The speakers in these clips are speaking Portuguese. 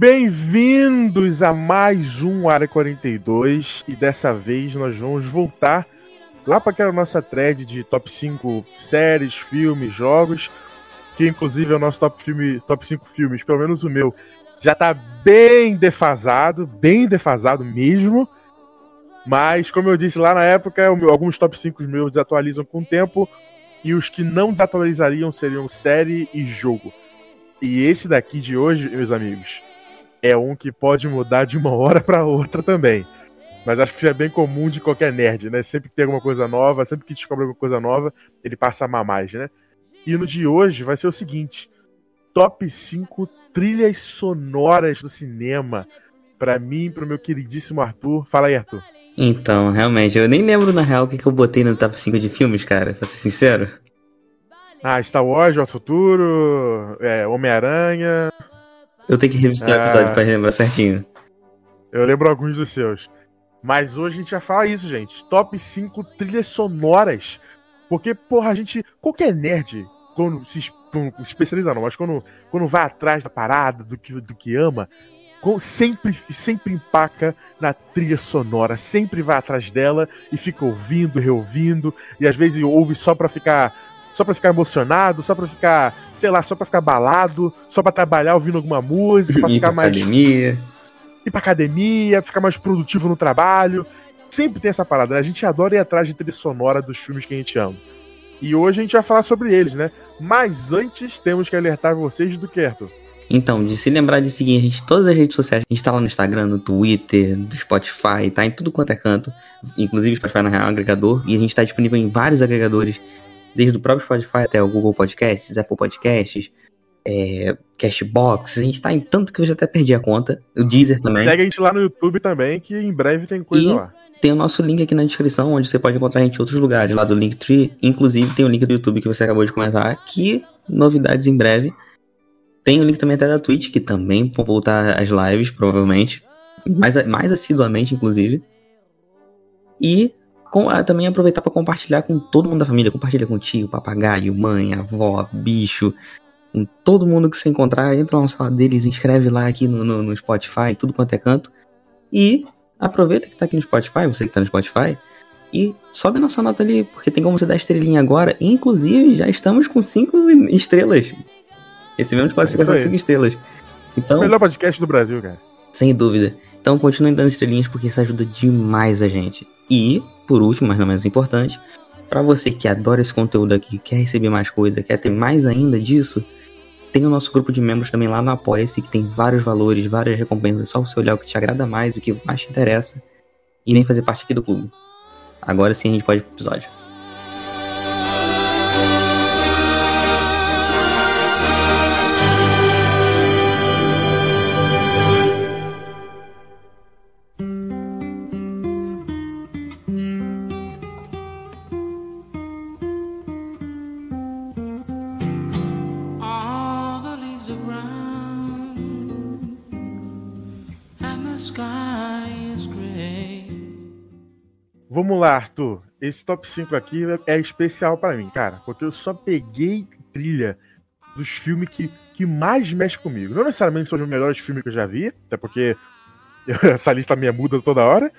Bem-vindos a mais um Área 42 e dessa vez nós vamos voltar lá para aquela nossa thread de top 5 séries, filmes, jogos, que inclusive é o nosso top, filme, top 5 filmes, pelo menos o meu, já tá bem defasado, bem defasado mesmo. Mas, como eu disse lá na época, alguns top 5 meus desatualizam com o tempo e os que não desatualizariam seriam série e jogo. E esse daqui de hoje, meus amigos, é um que pode mudar de uma hora para outra também. Mas acho que isso é bem comum de qualquer nerd, né? Sempre que tem alguma coisa nova, sempre que descobre alguma coisa nova, ele passa a amar mais, né? E no de hoje vai ser o seguinte: top 5 trilhas sonoras do cinema. Para mim e pro meu queridíssimo Arthur. Fala aí, Arthur. Então, realmente, eu nem lembro na real o que, que eu botei no top 5 de filmes, cara, pra ser sincero. Ah, Star Wars, O Futuro, é, Homem-Aranha. Eu tenho que revisitar o episódio ah, pra lembrar certinho. Eu lembro alguns dos seus. Mas hoje a gente vai falar isso, gente. Top 5 trilhas sonoras. Porque, porra, a gente. Qualquer nerd, quando se, não, especializa não, mas quando, quando vai atrás da parada, do que, do que ama, sempre, sempre empaca na trilha sonora, sempre vai atrás dela e fica ouvindo, reouvindo, e às vezes ouve só pra ficar. Só pra ficar emocionado, só pra ficar, sei lá, só pra ficar balado, só pra trabalhar ouvindo alguma música, pra ficar mais. Academia. Ir pra academia, ficar mais produtivo no trabalho. Sempre tem essa parada, né? A gente adora ir atrás de trilha sonora dos filmes que a gente ama. E hoje a gente vai falar sobre eles, né? Mas antes temos que alertar vocês do que, Arthur? Então, de se lembrar de seguir a gente todas as redes sociais. A gente tá lá no Instagram, no Twitter, no Spotify, tá em tudo quanto é canto. Inclusive, Spotify na real é um agregador. E a gente tá disponível em vários agregadores. Desde o próprio Spotify até o Google Podcasts, Apple Podcasts, é, Cashbox. A gente tá em tanto que eu já até perdi a conta. O Deezer também. Segue a gente lá no YouTube também, que em breve tem coisa e lá. Tem o nosso link aqui na descrição, onde você pode encontrar a gente em outros lugares, lá do Linktree. Inclusive, tem o link do YouTube que você acabou de comentar, que novidades em breve. Tem o link também até da Twitch, que também vão voltar as lives, provavelmente. Mais, mais assiduamente, inclusive. E com, ah, também aproveitar para compartilhar com todo mundo da família. Compartilha com tio, papagaio, mãe, avó, bicho. Com todo mundo que você encontrar. Entra na sala deles, inscreve lá aqui no, no, no Spotify, tudo quanto é canto. E aproveita que tá aqui no Spotify, você que tá no Spotify. E sobe a nossa nota ali, porque tem como você dar estrelinha agora. Inclusive, já estamos com 5 estrelas. Recebemos classificação de 5 estrelas. Então, Melhor podcast do Brasil, cara. Sem dúvida. Então continue dando estrelinhas porque isso ajuda demais a gente. E, por último, mas não menos importante, para você que adora esse conteúdo aqui, quer receber mais coisa, quer ter mais ainda disso, tem o nosso grupo de membros também lá no Apoia-se, que tem vários valores, várias recompensas, só você olhar o que te agrada mais, o que mais te interessa, e nem fazer parte aqui do clube. Agora sim a gente pode ir pro episódio. Vamos lá, Arthur. Esse top 5 aqui é especial para mim, cara, porque eu só peguei trilha dos filmes que, que mais mexe comigo. Não necessariamente são os melhores filmes que eu já vi, até porque essa lista minha muda toda hora,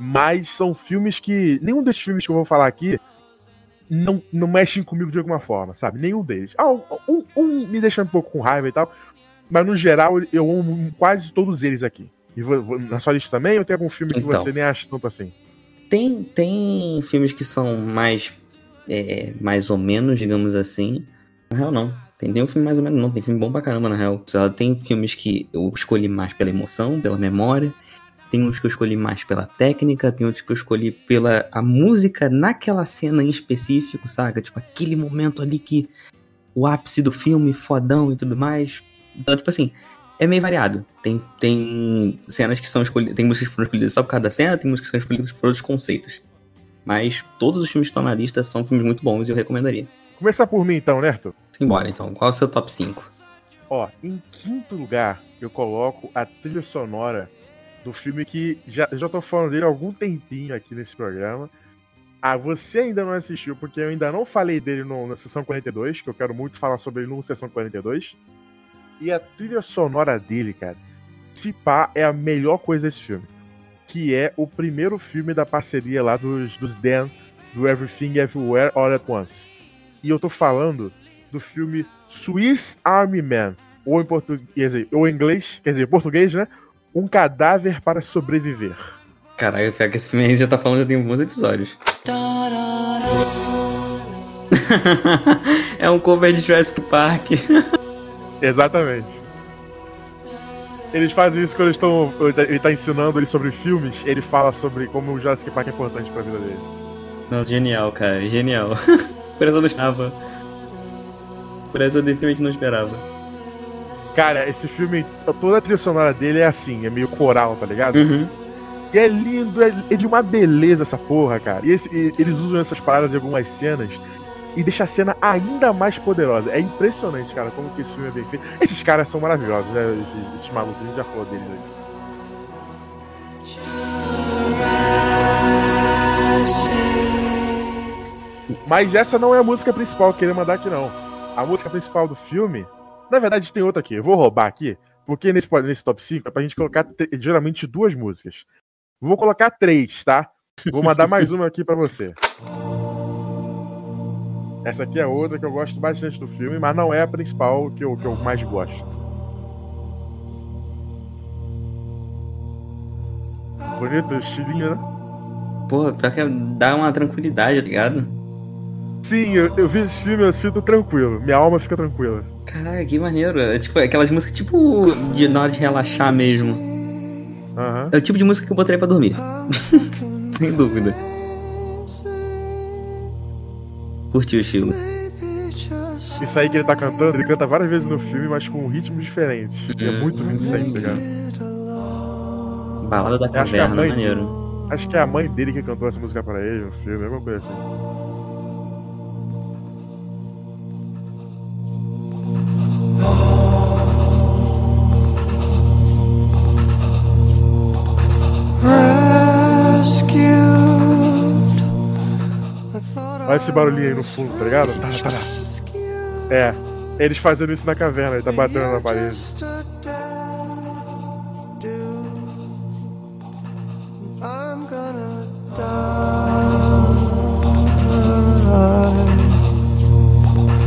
mas são filmes que. Nenhum desses filmes que eu vou falar aqui não, não mexem comigo de alguma forma, sabe? Nenhum deles. Ah, um, um me deixa um pouco com raiva e tal, mas no geral eu amo quase todos eles aqui. E na sua lista também, ou tem algum filme então, que você nem acha tanto assim? Tem, tem filmes que são mais. É, mais ou menos, digamos assim. Na real, não. Tem nenhum filme mais ou menos, não. Tem filme bom pra caramba, na real. Tem filmes que eu escolhi mais pela emoção, pela memória. Tem uns que eu escolhi mais pela técnica, tem outros que eu escolhi pela a música naquela cena em específico, saca? Tipo, aquele momento ali que o ápice do filme, fodão e tudo mais. Então, tipo assim, é meio variado. Tem, tem cenas que são escolhidas. Tem músicas que foram escolhidas só por causa da cena, tem músicas que são escolhidas por outros conceitos. Mas todos os filmes que estão na lista são filmes muito bons e eu recomendaria. Começar por mim então, né, Arthur? Simbora então. Qual é o seu top 5? Ó, em quinto lugar, eu coloco a trilha sonora do filme que já, já tô falando dele há algum tempinho aqui nesse programa. Ah, você ainda não assistiu, porque eu ainda não falei dele no, na sessão 42, que eu quero muito falar sobre ele no sessão 42. E a trilha sonora dele, cara, se pá, é a melhor coisa desse filme. Que é o primeiro filme da parceria lá dos, dos Dan, do Everything Everywhere All at Once. E eu tô falando do filme Swiss Army Man, ou em português, ou em inglês, quer dizer, em português, né? Um cadáver para sobreviver. Caralho, pior que esse filme aí já tá falando já tem alguns episódios. é um cover de Jurassic Park. Exatamente. Eles fazem isso quando eles estão. Ele tá ensinando ele sobre filmes, ele fala sobre como o Jurassic Park é importante pra vida dele. Não, genial, cara, genial. Por essa eu não esperava. Por essa eu definitivamente não esperava. Cara, esse filme, toda a trilha sonora dele é assim, é meio coral, tá ligado? Uhum. E é lindo, é, é de uma beleza essa porra, cara. E, esse, e eles usam essas paradas em algumas cenas e deixa a cena ainda mais poderosa. É impressionante, cara, como que esse filme é bem feito. Esses caras são maravilhosos, né? Esses, esses malucos, a gente já falou deles aí. Mas essa não é a música principal que eu queria mandar aqui, não. A música principal do filme. Na verdade, tem outra aqui. Eu vou roubar aqui, porque nesse, nesse top 5 é pra gente colocar geralmente duas músicas. Vou colocar três, tá? Vou mandar mais uma aqui para você. Essa aqui é outra que eu gosto bastante do filme, mas não é a principal que eu, que eu mais gosto. Bonito, estilinho, né? Pô, pior que dá uma tranquilidade, tá ligado? Sim, eu, eu vi esse filme, eu sinto tranquilo. Minha alma fica tranquila. Caralho, que maneiro. É tipo aquelas músicas tipo de na hora de relaxar mesmo. Uhum. É o tipo de música que eu botaria pra dormir. Sem dúvida. Curti o estilo. Isso aí que ele tá cantando, ele canta várias vezes no filme, mas com ritmos diferentes. Uhum. É muito lindo isso aí, tá ligado? Balada da caverna, mãe, maneiro. Acho que é a mãe dele que cantou essa música pra ele no filme, alguma coisa assim. Olha esse barulhinho aí no fundo, tá ligado? Tá, tá, tá. É, eles fazendo isso na caverna, ele tá batendo na parede.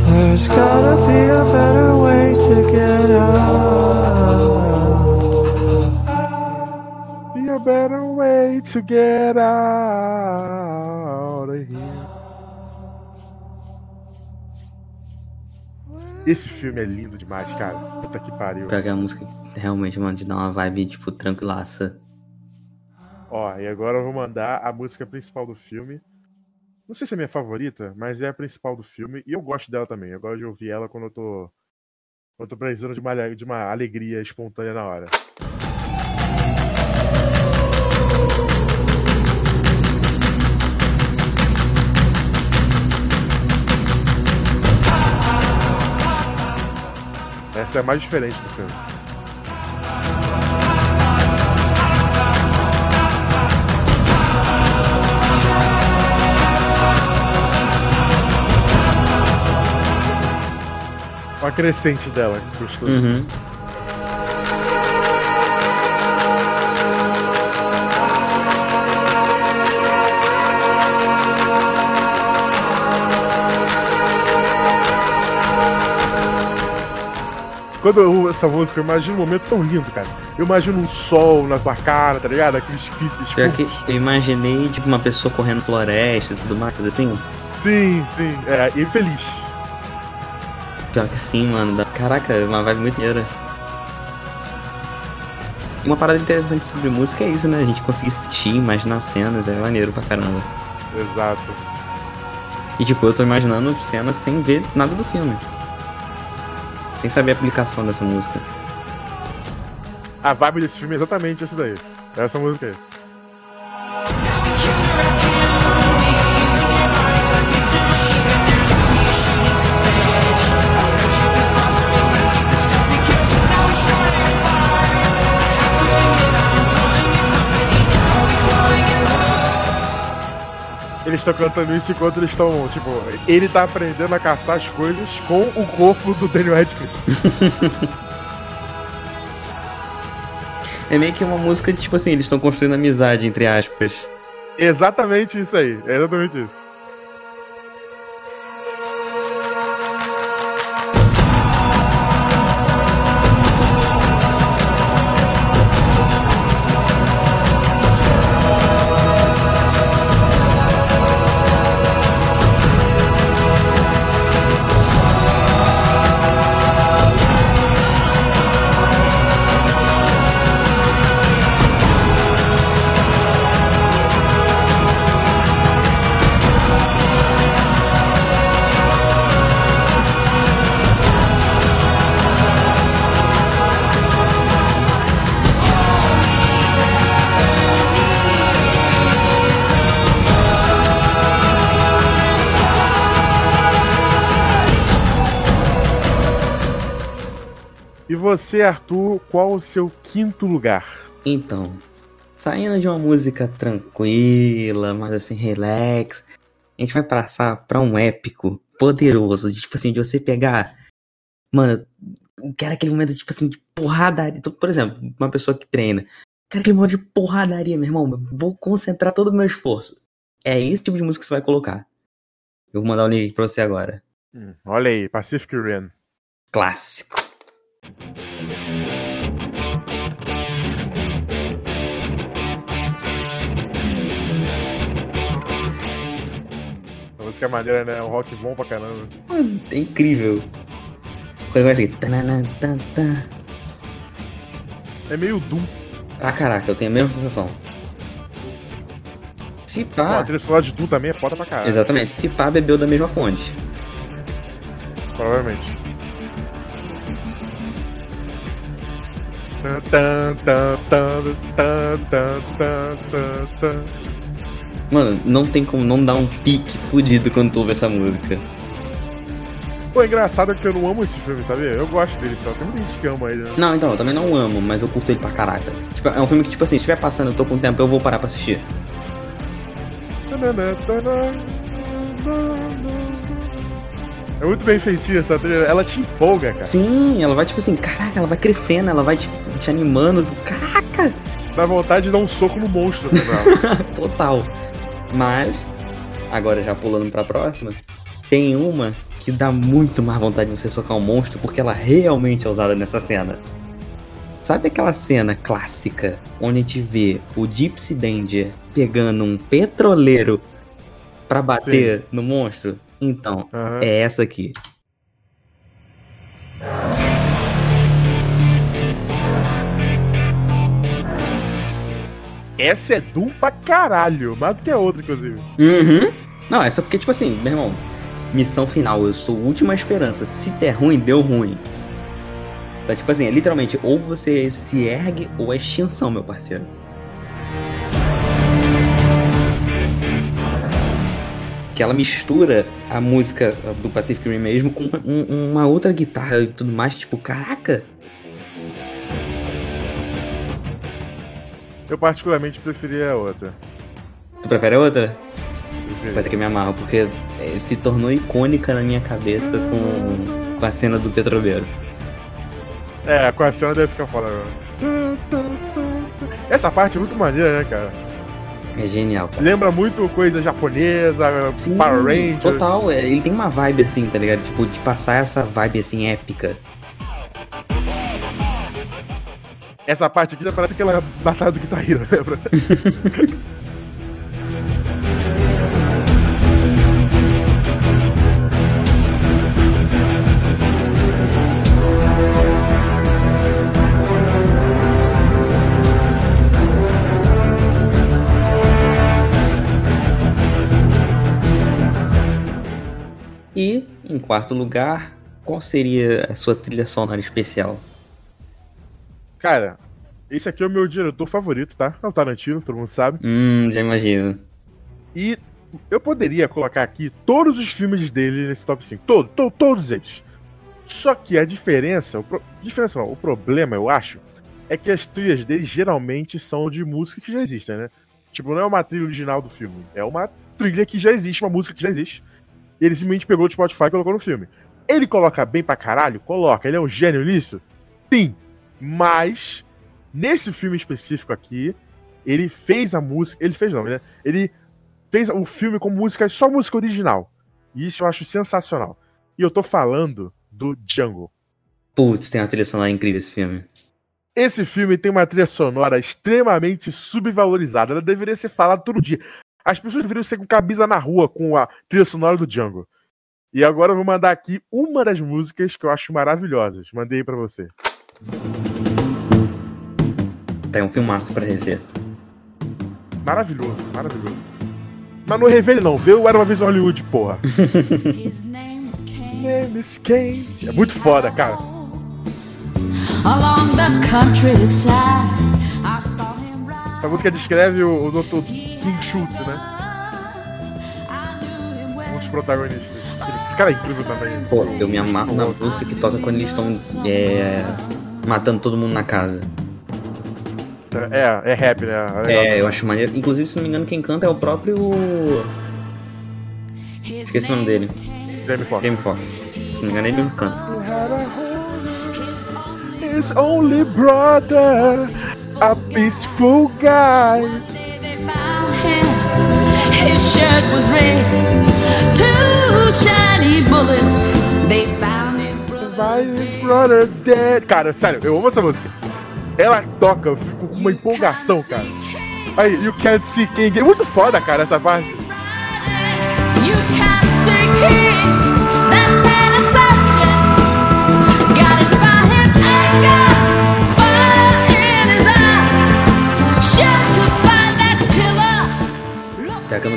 There's gotta be a better way to get out. Be a better way to get out Esse filme é lindo demais, cara. Puta que pariu. Pegar a música realmente, mano, de dar uma vibe, tipo, tranquilaça. Ó, e agora eu vou mandar a música principal do filme. Não sei se é minha favorita, mas é a principal do filme. E eu gosto dela também. Eu gosto de ouvir ela quando eu tô. Quando eu tô precisando de uma, de uma alegria espontânea na hora. Essa é a mais diferente do filme. Uma crescente dela, gostoso. Uhum. Quando eu ouço essa música, eu imagino um momento tão lindo, cara. Eu imagino um sol na tua cara, tá ligado? Aqueles clipes. Pior que eu imaginei, tipo, uma pessoa correndo floresta e tudo mais, assim. Sim, sim. É, e feliz. Pior que sim, mano. Caraca, é uma vibe muito maneira. Uma parada interessante sobre música é isso, né? A gente conseguir assistir, imaginar cenas, é maneiro pra caramba. Exato. E tipo, eu tô imaginando cenas sem ver nada do filme. Sem saber a aplicação dessa música. A vibe desse filme é exatamente essa daí. Essa música aí. Eles estão cantando isso enquanto eles estão, tipo, ele tá aprendendo a caçar as coisas com o corpo do Daniel Radcliffe. É meio que uma música de, tipo assim, eles estão construindo amizade, entre aspas. Exatamente isso aí. É exatamente isso. Você, Arthur, qual o seu quinto lugar? Então, saindo de uma música tranquila, mas assim, relax, a gente vai passar pra um épico poderoso, de, tipo assim, de você pegar. Mano, quero aquele momento, tipo assim, de porradaria. Então, por exemplo, uma pessoa que treina. Quero aquele momento de porradaria, meu irmão. Vou concentrar todo o meu esforço. É esse tipo de música que você vai colocar. Eu vou mandar o link pra você agora. Hum, olha aí, Pacific Rim. Clássico. A música é maneira, né? É um rock bom pra caramba. Mano, É incrível. Quando. É meio Doom. Ah, caraca, eu tenho a mesma sensação. Se Pô, A pá. trilha sonora de Doom também é foda pra caralho. Exatamente, se pá bebeu da mesma fonte. Provavelmente. Mano, não tem como não dar um pique fudido quando tu ouve essa música. Pô, é engraçado que eu não amo esse filme, sabia? Eu gosto dele só. Tem muita gente que ama ele, né? Não, então, eu também não amo, mas eu curto ele pra caraca. Tipo, é um filme que, tipo assim, se estiver passando, eu tô com tempo, eu vou parar pra assistir. É muito bem feitinha essa trilha. Ela te empolga, cara. Sim, ela vai, tipo assim, caraca, ela vai crescendo, ela vai, tipo, te animando. Tu, caraca! Dá vontade de dar um soco no monstro no final. Total. Mas, agora já pulando pra próxima, tem uma que dá muito mais vontade de você socar um monstro porque ela realmente é usada nessa cena. Sabe aquela cena clássica onde a gente vê o Gypsy Danger pegando um petroleiro pra bater no monstro? Então, Aham. é essa aqui. Essa é Doom pra caralho. Mais do que a outra, inclusive. Uhum. Não, essa porque, tipo assim, meu irmão, missão final, eu sou última esperança. Se der ruim, deu ruim. Então, tipo assim, é literalmente, ou você se ergue ou é extinção, meu parceiro. Que ela mistura a música do Pacific Rim mesmo com um- uma outra guitarra e tudo mais, tipo, caraca. Eu particularmente preferia a outra. Tu prefere a outra? Preferia. Parece que me amarra, porque eh, se tornou icônica na minha cabeça com, com a cena do petroleiro. É, com a cena deve ficar foda agora. Essa parte é muito maneira, né, cara? É genial, cara. Lembra muito coisa japonesa, Sim, Power Rangers. Total, é, ele tem uma vibe assim, tá ligado? Tipo, de passar essa vibe assim épica. Essa parte aqui já parece aquela batalha do Guitar Hero, lembra? E, em quarto lugar, qual seria a sua trilha sonora especial? Cara, esse aqui é o meu diretor favorito, tá? É o Tarantino, todo mundo sabe. Hum, já imagino. E eu poderia colocar aqui todos os filmes dele nesse top 5. Todo, to- todos eles. Só que a diferença, o pro- diferença não, o problema, eu acho, é que as trilhas dele geralmente são de música que já existem, né? Tipo, não é uma trilha original do filme. É uma trilha que já existe, uma música que já existe. E ele simplesmente pegou do Spotify e colocou no filme. Ele coloca bem pra caralho? Coloca. Ele é um gênio nisso? Sim. Mas Nesse filme específico aqui, ele fez a música. Ele fez não, né? Ele fez o filme com música, só música original. E isso eu acho sensacional. E eu tô falando do Django. Putz, tem uma trilha sonora incrível esse filme. Esse filme tem uma trilha sonora extremamente subvalorizada. Ela deveria ser falada todo dia. As pessoas deveriam ser com camisa na rua com a trilha sonora do Django. E agora eu vou mandar aqui uma das músicas que eu acho maravilhosas. Mandei aí pra você. Tem um filmaço pra rever. Maravilhoso, maravilhoso. Mas não revele não, vê o Era Uma Vez em Hollywood, porra. His name is Cain. Name is Cain. É muito foda, cara. Along the countryside, I saw. Essa música descreve o, o Dr. King Schultz, né? Um dos protagonistas. Esse cara é incrível também. Pô, eu me amarro na música que toca quando eles estão é, matando todo mundo na casa. É, é rap, né? legal. É, eu acho maneiro. Inclusive, se não me engano, quem canta é o próprio Esqueci o nome dele. Jamie Foxx. Jamie Foxx. Se não me engano, ele não canta. His only brother, a peaceful guy. Day they found him. His shirt was red. Two shiny bullets. They found his brother. Why is brother dead? Cara, sério, eu amo essa música. Ela toca, eu fico com uma empolgação, cara. Aí, You Can't See King. É muito foda, cara, essa parte. You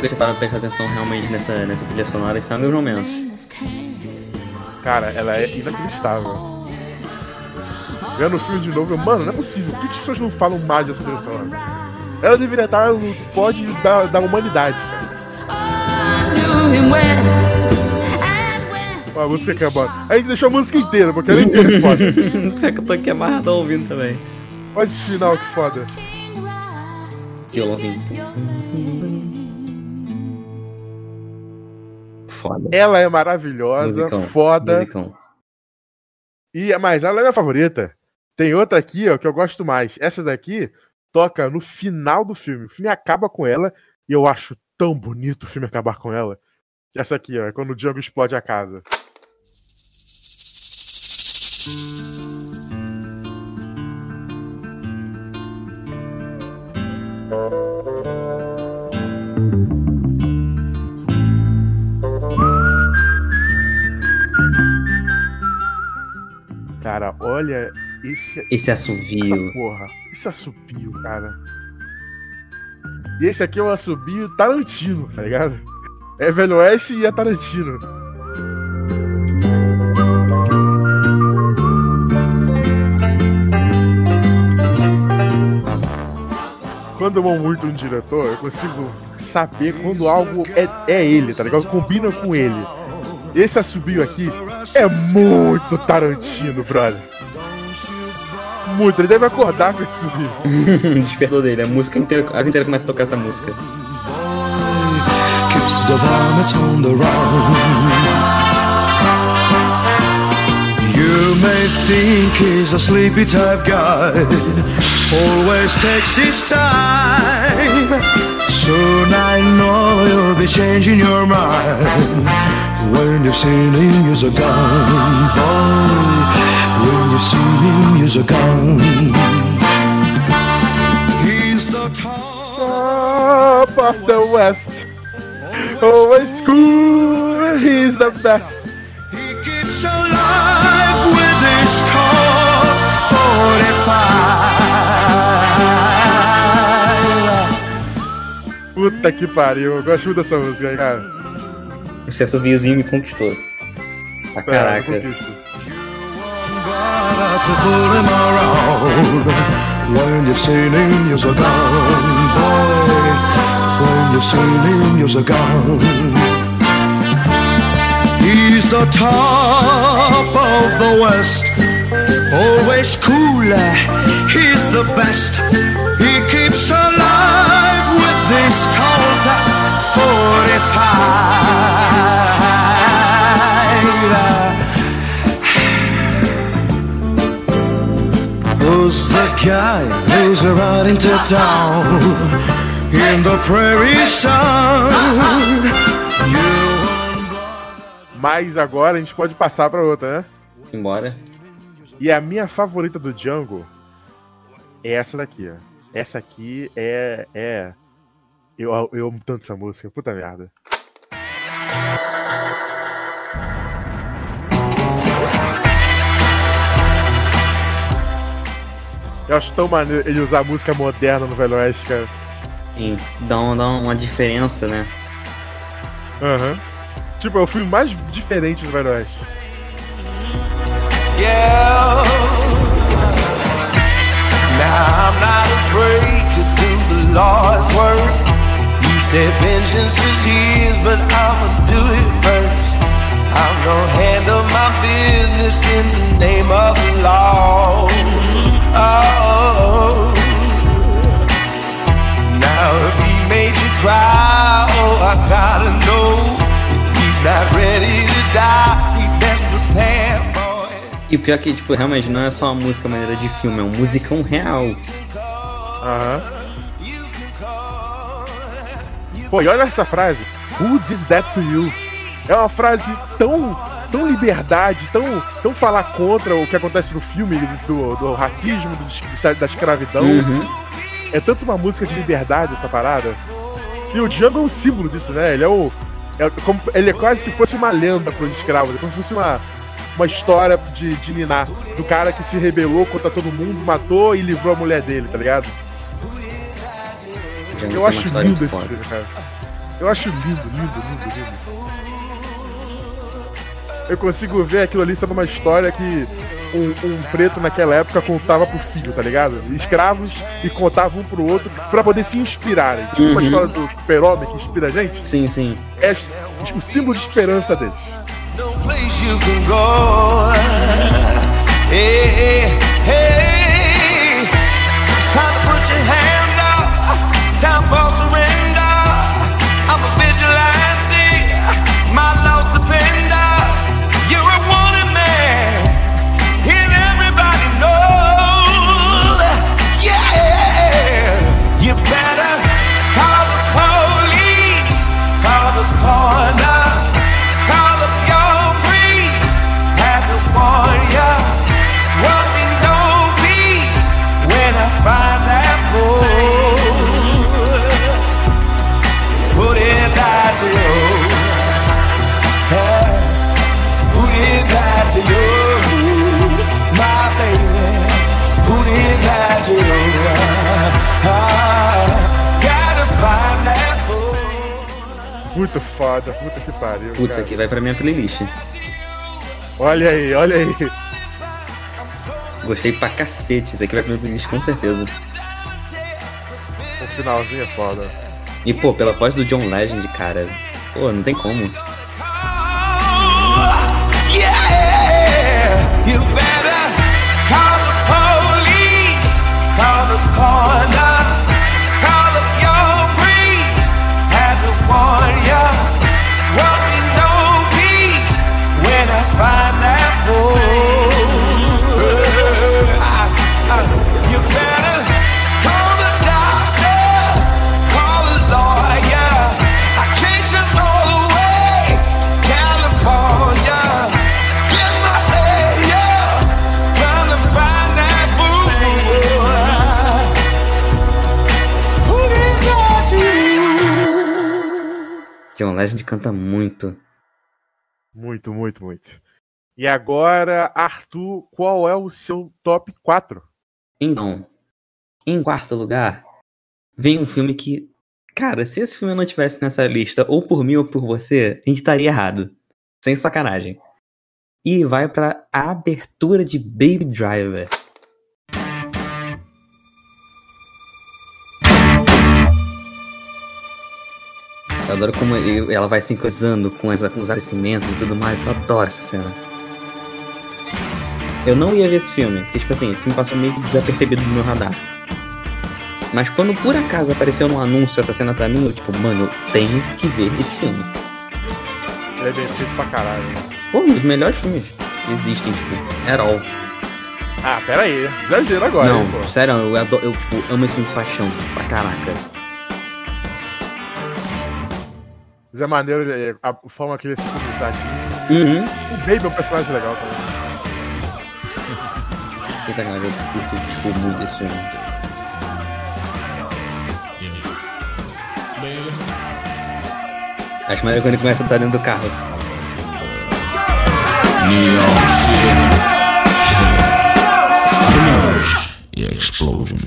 que eu tinha parado pra prestar atenção realmente nessa, nessa trilha sonora. Meus momentos. name is Cain. Cara, ela é inacreditável. Vendo o filme de novo, eu, mano, não é possível. Por que as pessoas não falam mais dessa trilha sonora? Ela deveria estar no pódio da, da humanidade, cara. Ó, você que é bom. A gente deixou a música inteira, porque ela inteira é foda. É que eu tô aqui amarradão ouvindo também. Olha esse final que foda. Violãozinho. Foda. Ela é maravilhosa, Musicão. foda. Musicão. E, mas ela é minha favorita. Tem outra aqui, ó, que eu gosto mais. Essa daqui toca no final do filme. O filme acaba com ela e eu acho tão bonito o filme acabar com ela. Essa aqui, ó, é quando o Django explode a casa. Cara, olha esse, Esse essa assovio. porra. Esse assobio, cara. E esse aqui é o assobio Tarantino, tá ligado? É Velho Oeste e é Tarantino. Quando eu amo muito um diretor, eu consigo saber quando algo é, é ele, tá ligado? Combina com ele. Esse assobio aqui é muito Tarantino, brother. Muito, ele deve acordar com esse assobio. Despertou dele. A música inteira, as inteiras começam a tocar essa música. the on the. You may think he's a sleepy type guy, always takes his time. Soon I know you'll be changing your mind when you've seen him use a gun. Boy, when you've seen him use a gun. He's the top. Top of the West. Always oh, cool, he's the best. He keeps alive with his Colt 45. Puta que pariu, eu gosto muito dessa música, aí, cara. Esse assoviozinho me conquistou. Ah, caraca. eu conquisto. Gotta to pull him around when you've seen him use a gun, boy. When you've seen him use a gun. He's the top of the West, always cooler. He's the best. He keeps alive with this Colt 45. Who's the guy are riding to town in the prairie sun. You Mas agora a gente pode passar pra outra, né? Embora. E a minha favorita do Django é essa daqui, ó. Essa aqui é. é... Eu, eu amo tanto essa música, puta merda. Eu acho tão maneiro ele usar música moderna no Velho Oeste, cara. Sim, dá, um- dá uma diferença, né? Aham. Tipo, é o filme mais diferente do Velho Oeste. Yeah. Now I'm not afraid to do the Lord's work. He said vengeance is his, but I'ma do it first. I'm gonna handle my business in the name of the law. Oh. Now if he made you cry, oh I gotta know. If he's not ready to die, he best prepare for it. E o pior que, tipo, realmente não é só uma música maneira de filme, é um musicão real. Aham. Pô, e olha essa frase. Who did that to you? É uma frase tão, tão liberdade, tão, tão falar contra o que acontece no filme do, do racismo, do- da escravidão. Uhum. É tanto uma música de liberdade essa parada. E o Django é um símbolo disso, né? Ele é o. é como- ele é quase que fosse uma lenda para os escravos. É como se fosse uma, uma história de, de Niná. Do cara que se rebelou contra todo mundo, matou e livrou a mulher dele, tá ligado? Eu acho lindo esse filme, cara. Eu acho lindo, lindo, lindo, lindo. Eu consigo ver aquilo ali sendo uma história que um, um preto naquela época contava pro filho, tá ligado? Escravos e contavam um pro outro pra poder se inspirarem. Tipo uma Uhum. história do Super-Homem que inspira a gente. Sim, sim. É o símbolo de esperança deles. no place you can go. Hey, hey, hey. Muito foda, puta que pariu. Putz, cara. aqui vai pra minha playlist. Olha aí, olha aí. Gostei pra cacete. Isso aqui vai pra minha playlist com certeza. O finalzinho é foda. E, pô, pela voz do John Legend, cara. Pô, não tem como. John Legend canta muito. Muito, muito, muito. E agora, Arthur, qual é o seu top 4? Então, em quarto lugar, vem um filme que. Cara, se esse filme não tivesse nessa lista, ou por mim ou por você, a gente estaria errado. Sem sacanagem. E vai pra abertura de Baby Driver. Eu adoro como ela vai sincronizando com, as- com os acontecimentos e tudo mais. Eu adoro essa cena. Eu não ia ver esse filme, porque, tipo assim, o filme passou meio desapercebido do meu radar. Mas quando por acaso apareceu no anúncio essa cena pra mim, eu, tipo, mano, eu tenho que ver esse filme. Ele é bem feito pra caralho. Pô, um dos melhores filmes que existem, tipo, at all. Ah, pera aí. Exagero agora, não, hein, sério, eu, adoro, eu tipo, amo esse filme de paixão, pra caraca. Mas é maneiro ele- a forma que ele é sincronizadinho. Uhum. O Baby é um personagem legal também. Sem sacanagem, eu curto, tipo, muito esse filme. Acho maneiro quando ele começa a dançar dentro do carro. Neon City. Explosion.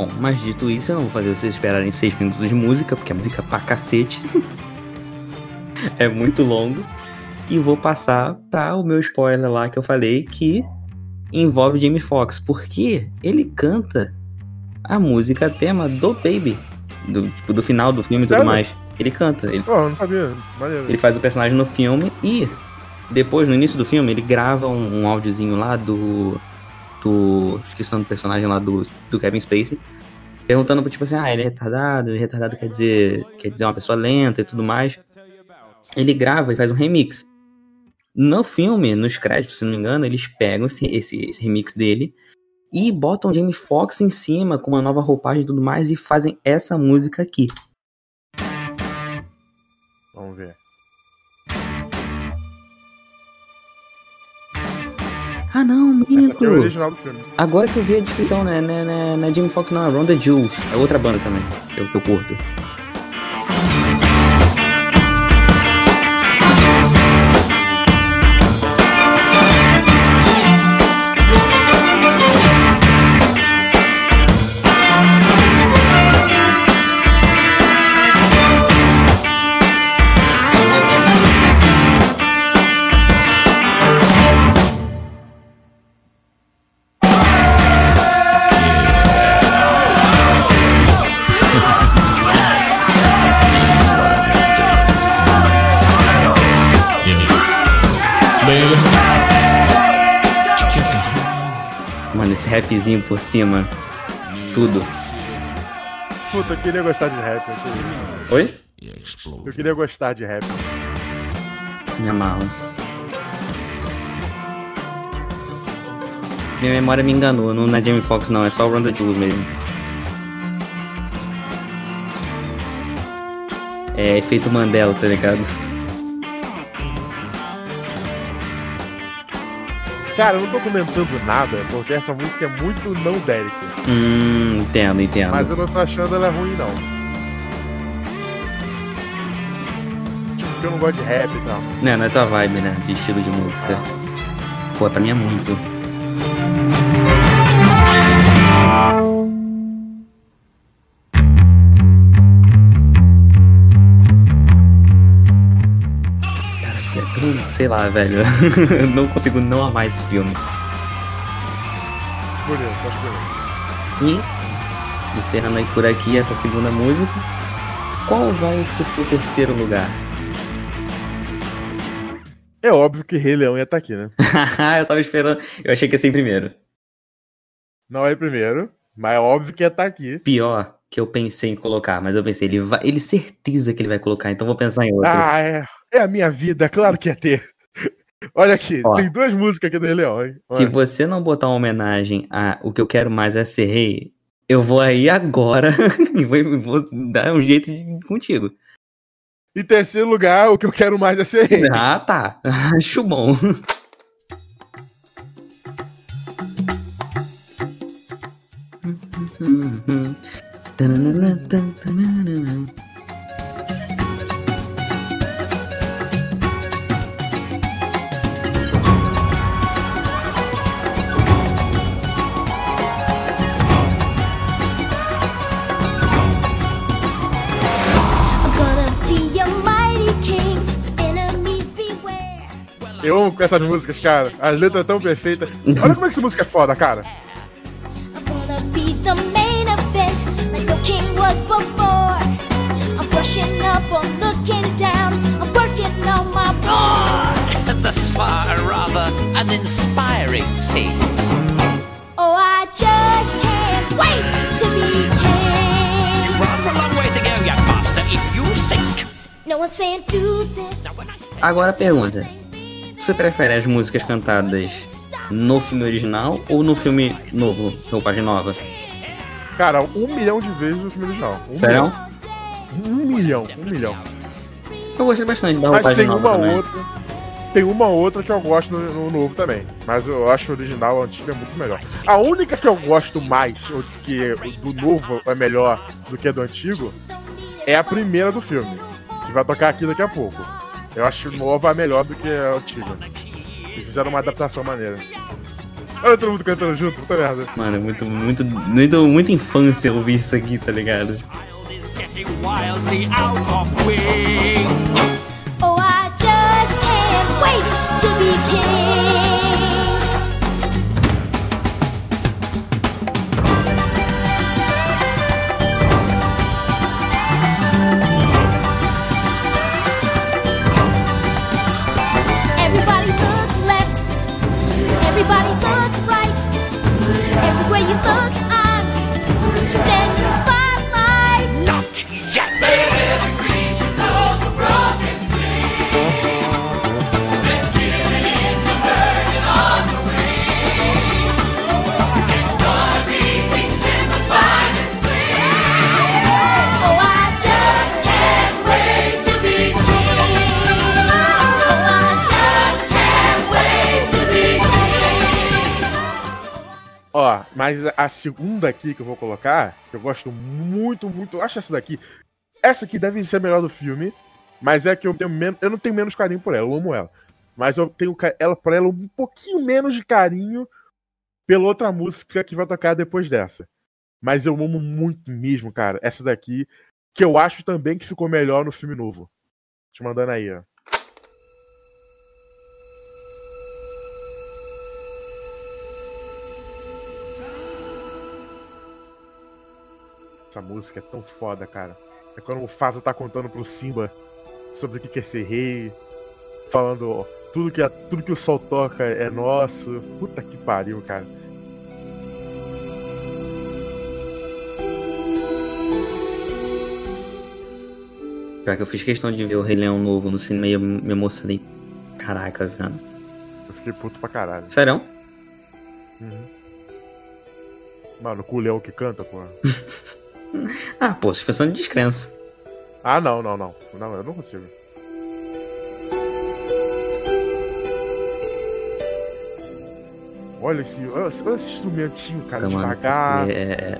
Bom, mas dito isso, eu não vou fazer vocês esperarem 6 minutos de música, porque é música pra cacete. é muito longo. E vou passar para o meu spoiler lá que eu falei que envolve Jamie Foxx, porque ele canta a música tema do Baby, do, tipo, do final do filme e tudo mais. Ele canta, ele, eu não sabia. Maneiro. ele faz o personagem no filme e depois, no início do filme, ele grava um, um áudiozinho lá do. do. Esqueci o nome do personagem lá do, do Kevin Spacey. Perguntando, tipo assim, ah, ele é retardado, ele é retardado quer dizer, quer dizer uma pessoa lenta e tudo mais. Ele grava e faz um remix. No filme, nos créditos, se não me engano, eles pegam esse, esse, esse remix dele e botam Jamie Foxx em cima com uma nova roupagem e tudo mais e fazem essa música aqui. Vamos ver. Ah não, Essa aqui é o original do filme. Agora que eu vi a descrição, né? Não é, não é, não é Jamie Foxx, não, é Ronda Jules. É outra banda também, que eu, que eu curto. Rapzinho por cima. Tudo. Puta, eu queria gostar de rap. Eu queria, Oi? Eu queria gostar de rap. Me amarro. Minha memória me enganou, não é Jamie Foxx não, é só o Ronda Jules mesmo. É efeito Mandela, tá ligado? Cara, eu não tô comentando nada, porque essa música é muito não Derek. Hum, entendo, entendo. Mas eu não tô achando ela ruim, não. Tipo, porque eu não gosto de rap e tal. Não, não é tua vibe, né? De estilo de música. Pô, pra mim é muito. Sei lá, velho. não consigo não amar esse filme. Curioso, acho curioso. E, encerrando aí por aqui essa segunda música, qual vai pro seu terceiro lugar? É óbvio que Rei Leão ia estar aqui, né? eu tava esperando. Eu achei que ia ser em primeiro. Não é primeiro, mas é óbvio que ia estar aqui. pior que eu pensei em colocar, mas eu pensei, ele vai, ele certeza que ele vai colocar, então vou pensar em outro. Ah, é. É a minha vida, claro que ia ter. Olha aqui, Ó. tem duas músicas aqui do Rei Leão, hein? Se Olha. você não botar uma homenagem a o que eu quero mais é ser rei, eu vou aí agora e vou, vou dar um jeito de ir contigo. Em terceiro lugar, o que eu quero mais é ser rei. Ah, tá. Acho bom. I'm gonna be a mighty king, so enemies beware. Eu amo com essas músicas, cara. As letras tão perfeitas. Olha como é que essa música é foda, cara. Was before. I'm brushing up, I'm looking down, I'm working on my roar. Thus far, rather an inspiring thing. Oh, I just can't wait to be king. Rather a long way to go, young master, if you think. No one's saying do this. Agora a pergunta: você prefere as músicas cantadas no filme original ou no filme novo, roupagem nova? Cara, um milhão de vezes no filme original. Um Sério? milhão. Um milhão, um milhão. Eu gostei bastante da Mas tem uma também. outra. Tem uma outra que eu gosto no, no novo também. Mas eu acho o original, o antigo é muito melhor. A única que eu gosto mais, ou que do novo é melhor do que a do antigo, é a primeira do filme. Que vai tocar aqui daqui a pouco. Eu acho nova é melhor do que a antiga. Eles fizeram uma adaptação maneira. Olha todo mundo cantando junto, puta merda. Mano, é muito, muito, muito, muita infância ouvir isso aqui, tá ligado? child is getting wildly out of wing. Oh, I just can't wait to be king. Mas a segunda aqui que eu vou colocar, que eu gosto muito, muito. Acho essa daqui. Essa aqui deve ser a melhor do filme, mas é que eu tenho menos. Eu não tenho menos carinho por ela, eu amo ela. Mas eu tenho ela por ela um pouquinho menos de carinho pela outra música que vai tocar depois dessa. Mas eu amo muito mesmo, cara. Essa daqui, que eu acho também que ficou melhor no filme novo. Te mandando aí, ó. Essa música é tão foda, cara. É quando o Mufasa tá contando pro Simba sobre o que é ser rei, falando ó, tudo que, tudo que o sol toca é nosso. Puta que pariu, cara. Pior que eu fiz questão de ver o Rei Leão novo no cinema e eu me emocionei. Caraca, velho. Eu fiquei puto pra caralho. Sério? Mano, com o leão que canta, pô. Ah, pô, suspensão de descrença. Ah, não, não, não. Não, eu não consigo. Olha esse, olha esse instrumentinho, cara, mano, devagar. É, é-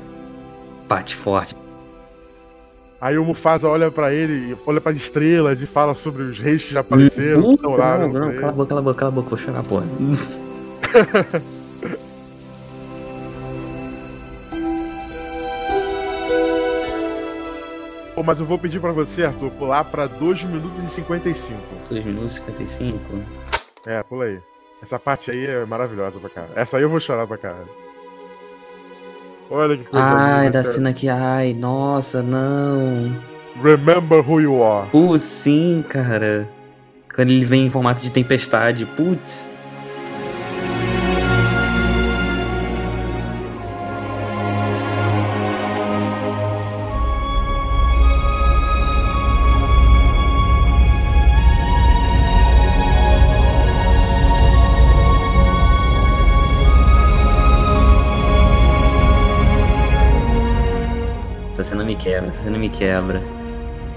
bate forte. Aí o Mufasa olha pra ele, olha pras estrelas e fala sobre os reis que já apareceram, Uh, não, no não, reino. cala a boca, cala a boca, cala a boca, vou chorar, porra. Pô, mas eu vou pedir pra você, Arthur, pular pra 2 minutos e 55. 2 minutos e 55. É, pula aí. Essa parte aí é maravilhosa pra caralho. Essa aí eu vou chorar pra caralho. Olha que coisa Ai, da cara. cena que, ai, nossa, não. Remember who you are. Putz, sim, cara. Quando ele vem em formato de tempestade, putz. Cena me quebra.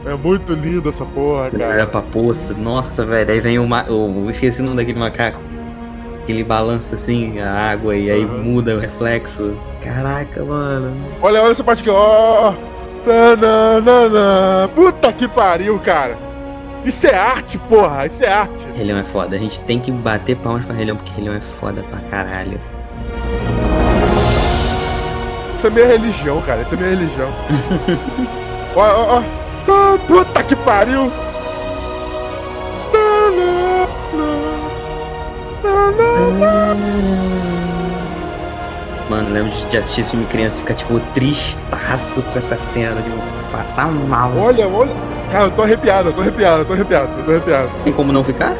É muito linda essa porra, Ele olha cara. pra poça, nossa, velho. Aí vem o, ma... o. Esqueci o nome daquele macaco. Que ele balança assim a água e aí Uhum. muda o reflexo. Caraca, mano. Olha, olha essa parte aqui, ó. Tananana. Puta que pariu, cara. Isso é arte, porra. Isso é arte. Rei Leão é foda. A gente tem que bater palmas pra Rei Leão, porque Rei Leão é foda pra caralho. Isso é minha religião, cara. Isso é minha religião. ó, ó, ó. Ah, Puta que pariu. Mano, lembro de de assistir esse filme criança e ficar, tipo, tristaço com essa cena, tipo, passar mal. Olha, olha. Cara, eu tô arrepiado, eu tô arrepiado, eu tô arrepiado, eu tô arrepiado. Tem como não ficar?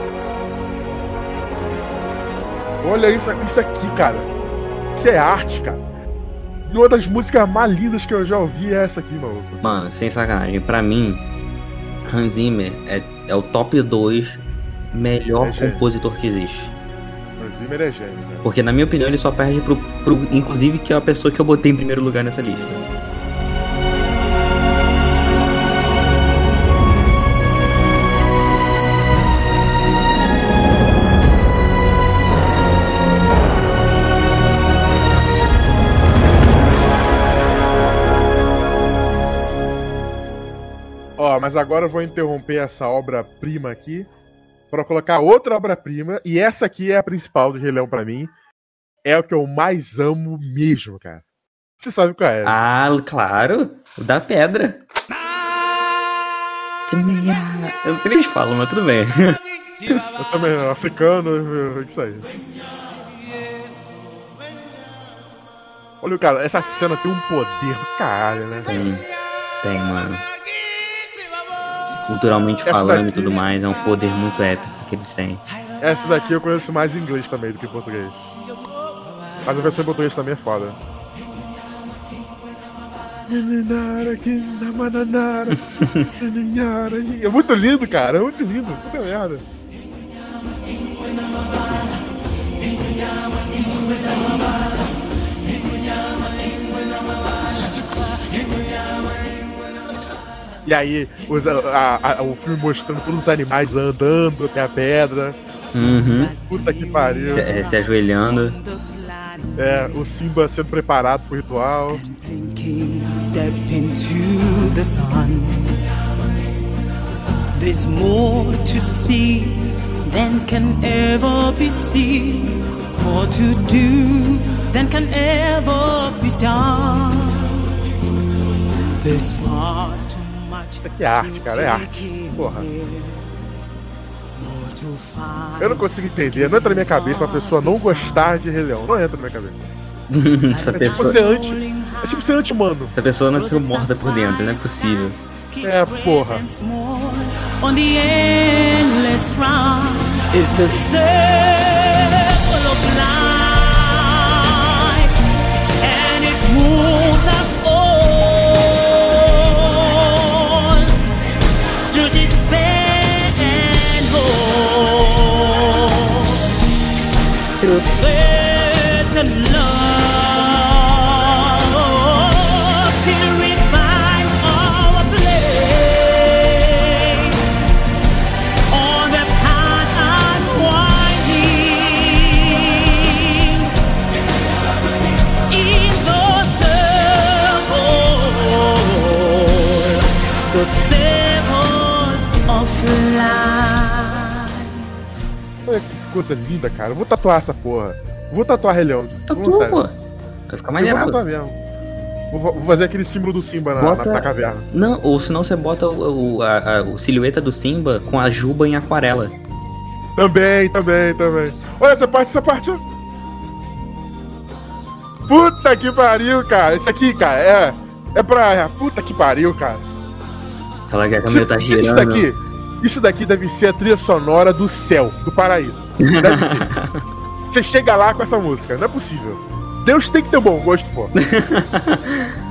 Olha isso, isso aqui, cara. Isso é arte, cara. E uma das músicas mais lindas que eu já ouvi é essa aqui, maluco. Mano, sem sacanagem, pra mim, Hans Zimmer é, é o top 2 melhor É compositor que existe. O Zimmer é gênio, cara. Porque na minha opinião ele só perde pro, pro inclusive que é a pessoa que eu botei em primeiro lugar nessa lista. Mas agora eu vou interromper essa obra-prima aqui para colocar outra obra-prima. E essa aqui é a principal do Rei Leão pra mim. É o que eu mais amo mesmo, cara. Você sabe qual é? Ah, claro, o da pedra. Eu não sei nem eles falam, mas tudo bem. Eu também, africano, isso aí. Olha, cara, essa cena tem um poder do caralho, né? Tem, tem, mano. Culturalmente Essa falando e daqui- tudo mais, é um poder muito épico que eles têm. Essa daqui eu conheço mais em inglês também do que em português. Mas a versão em português também é foda. É muito lindo, cara. É muito lindo. Puta merda. E aí, os- a- a- o filme mostrando todos os animais andando até a pedra. Uhum. Puta que pariu. Se, é, se ajoelhando. É, o Simba sendo preparado pro ritual. King stepped into the sun. There's more to see than can ever be seen, more to do than can ever be done. There's far Isso aqui é arte, cara, é arte. Porra. Eu não consigo entender, não entra na minha cabeça uma pessoa não gostar de Rei Leão. Não entra na minha cabeça. essa, É tipo pessoa, ser anti. É tipo ser anti-humano. essa pessoa nasceu morta por dentro, não é possível. É, porra. on the endless round is the circle coisa linda, cara. Eu vou tatuar essa porra. Vou tatuar Rei Leão. Tatua, pô. Vai ficar Eu vou maneirado. tatuar mesmo. Vou, fazer aquele símbolo do Simba na, Bota- na- na caverna. Não, ou senão você bota o, o, a, a- o silhueta do Simba com a juba em aquarela. Também, também, também. Olha essa parte, essa parte. Puta que pariu, cara. Isso aqui, cara, é. É pra. Puta que pariu, cara. Aquela que a câmera tá girando. Isso daqui. Isso daqui deve ser a trilha sonora do céu, do paraíso. Deve ser. Você chega lá com essa música, não é possível. Deus tem que ter bom gosto, pô.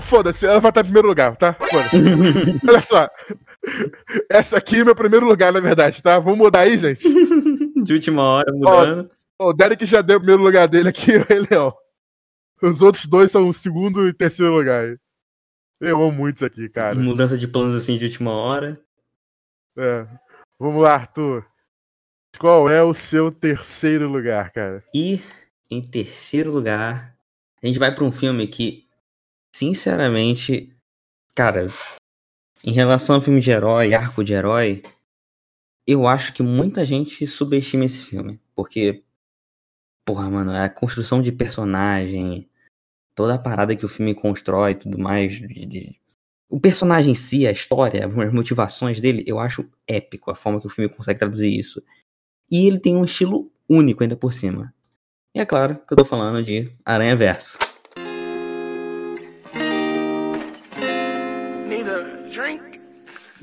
Foda-se, ela vai estar em primeiro lugar, tá? Foda-se. Olha só. Essa aqui é meu primeiro lugar, na verdade, tá? Vamos mudar aí, gente. De última hora, mudando. Ó, o Derek já deu o primeiro lugar dele aqui, o Rei Leão. Os outros dois são o segundo e terceiro lugar. Eu amo muito isso aqui, cara. Mudança de planos assim de última hora. É. Vamos lá, Arthur. Qual é o seu terceiro lugar, cara? E em terceiro lugar, a gente vai pra um filme que, sinceramente, cara, em relação a filme de herói, arco de herói, eu acho que muita gente subestima esse filme. Porque, porra, mano, a construção de personagem, toda a parada que o filme constrói e tudo mais, de- de- o personagem em si, a história, as motivações dele, eu acho épico a forma que o filme consegue traduzir isso. E ele tem um estilo único ainda por cima. E é claro que eu tô falando de Aranha Verso.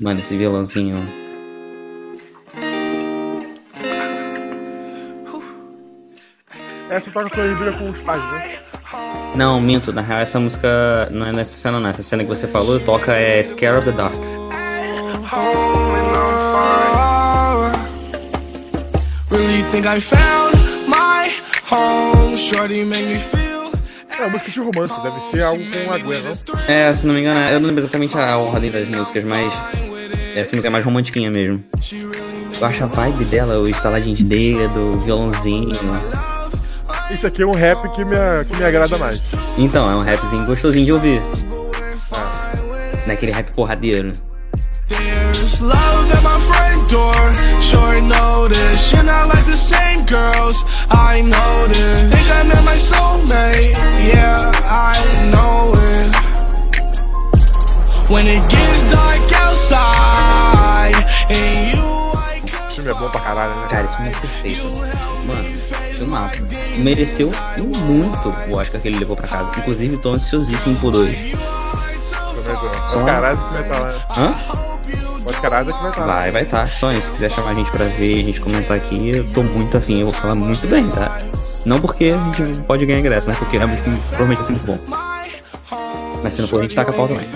Mano, esse violãozinho. Essa toca com ele briga com os pais, né? Não, minto, na real essa música não é nessa cena não. Essa cena que você falou toca é Scare of the Dark. Really think I found my home. Shorty make me feel. É uma música de romance, deve ser algo com a Gwen, não? É, se não me engano, eu não lembro exatamente a ordem das músicas, mas essa música é mais romantiquinha mesmo. Eu acho a vibe dela, o estaladinho de dedo, o violãozinho. Isso aqui é um rap que me, que me agrada mais. Então, é um rapzinho gostosinho de ouvir. Naquele rap porradeiro. There's love at my front door. Short notice. You're not like the same girls. I noticed. Think I met my soulmate. Yeah, I know it. When it gets dark outside, and you, I O filme é bom pra caralho, né? Cara, esse filme é perfeito. Mano, isso é massa. Mereceu e muito o Oscar que ele levou pra casa. Inclusive, tô ansiosíssimo por. Também tô. Oscar Isaac que vai estar lá. né? Hã? Isaac que vai estar lá. Vai, vai tá. Sonho, se quiser chamar a gente pra ver, a gente comentar aqui, eu tô muito afim, eu vou falar muito bem, tá? Não porque a gente pode ganhar ingresso, mas porque realmente provavelmente vai ser muito bom. Mas se não for, a gente taca a pau também.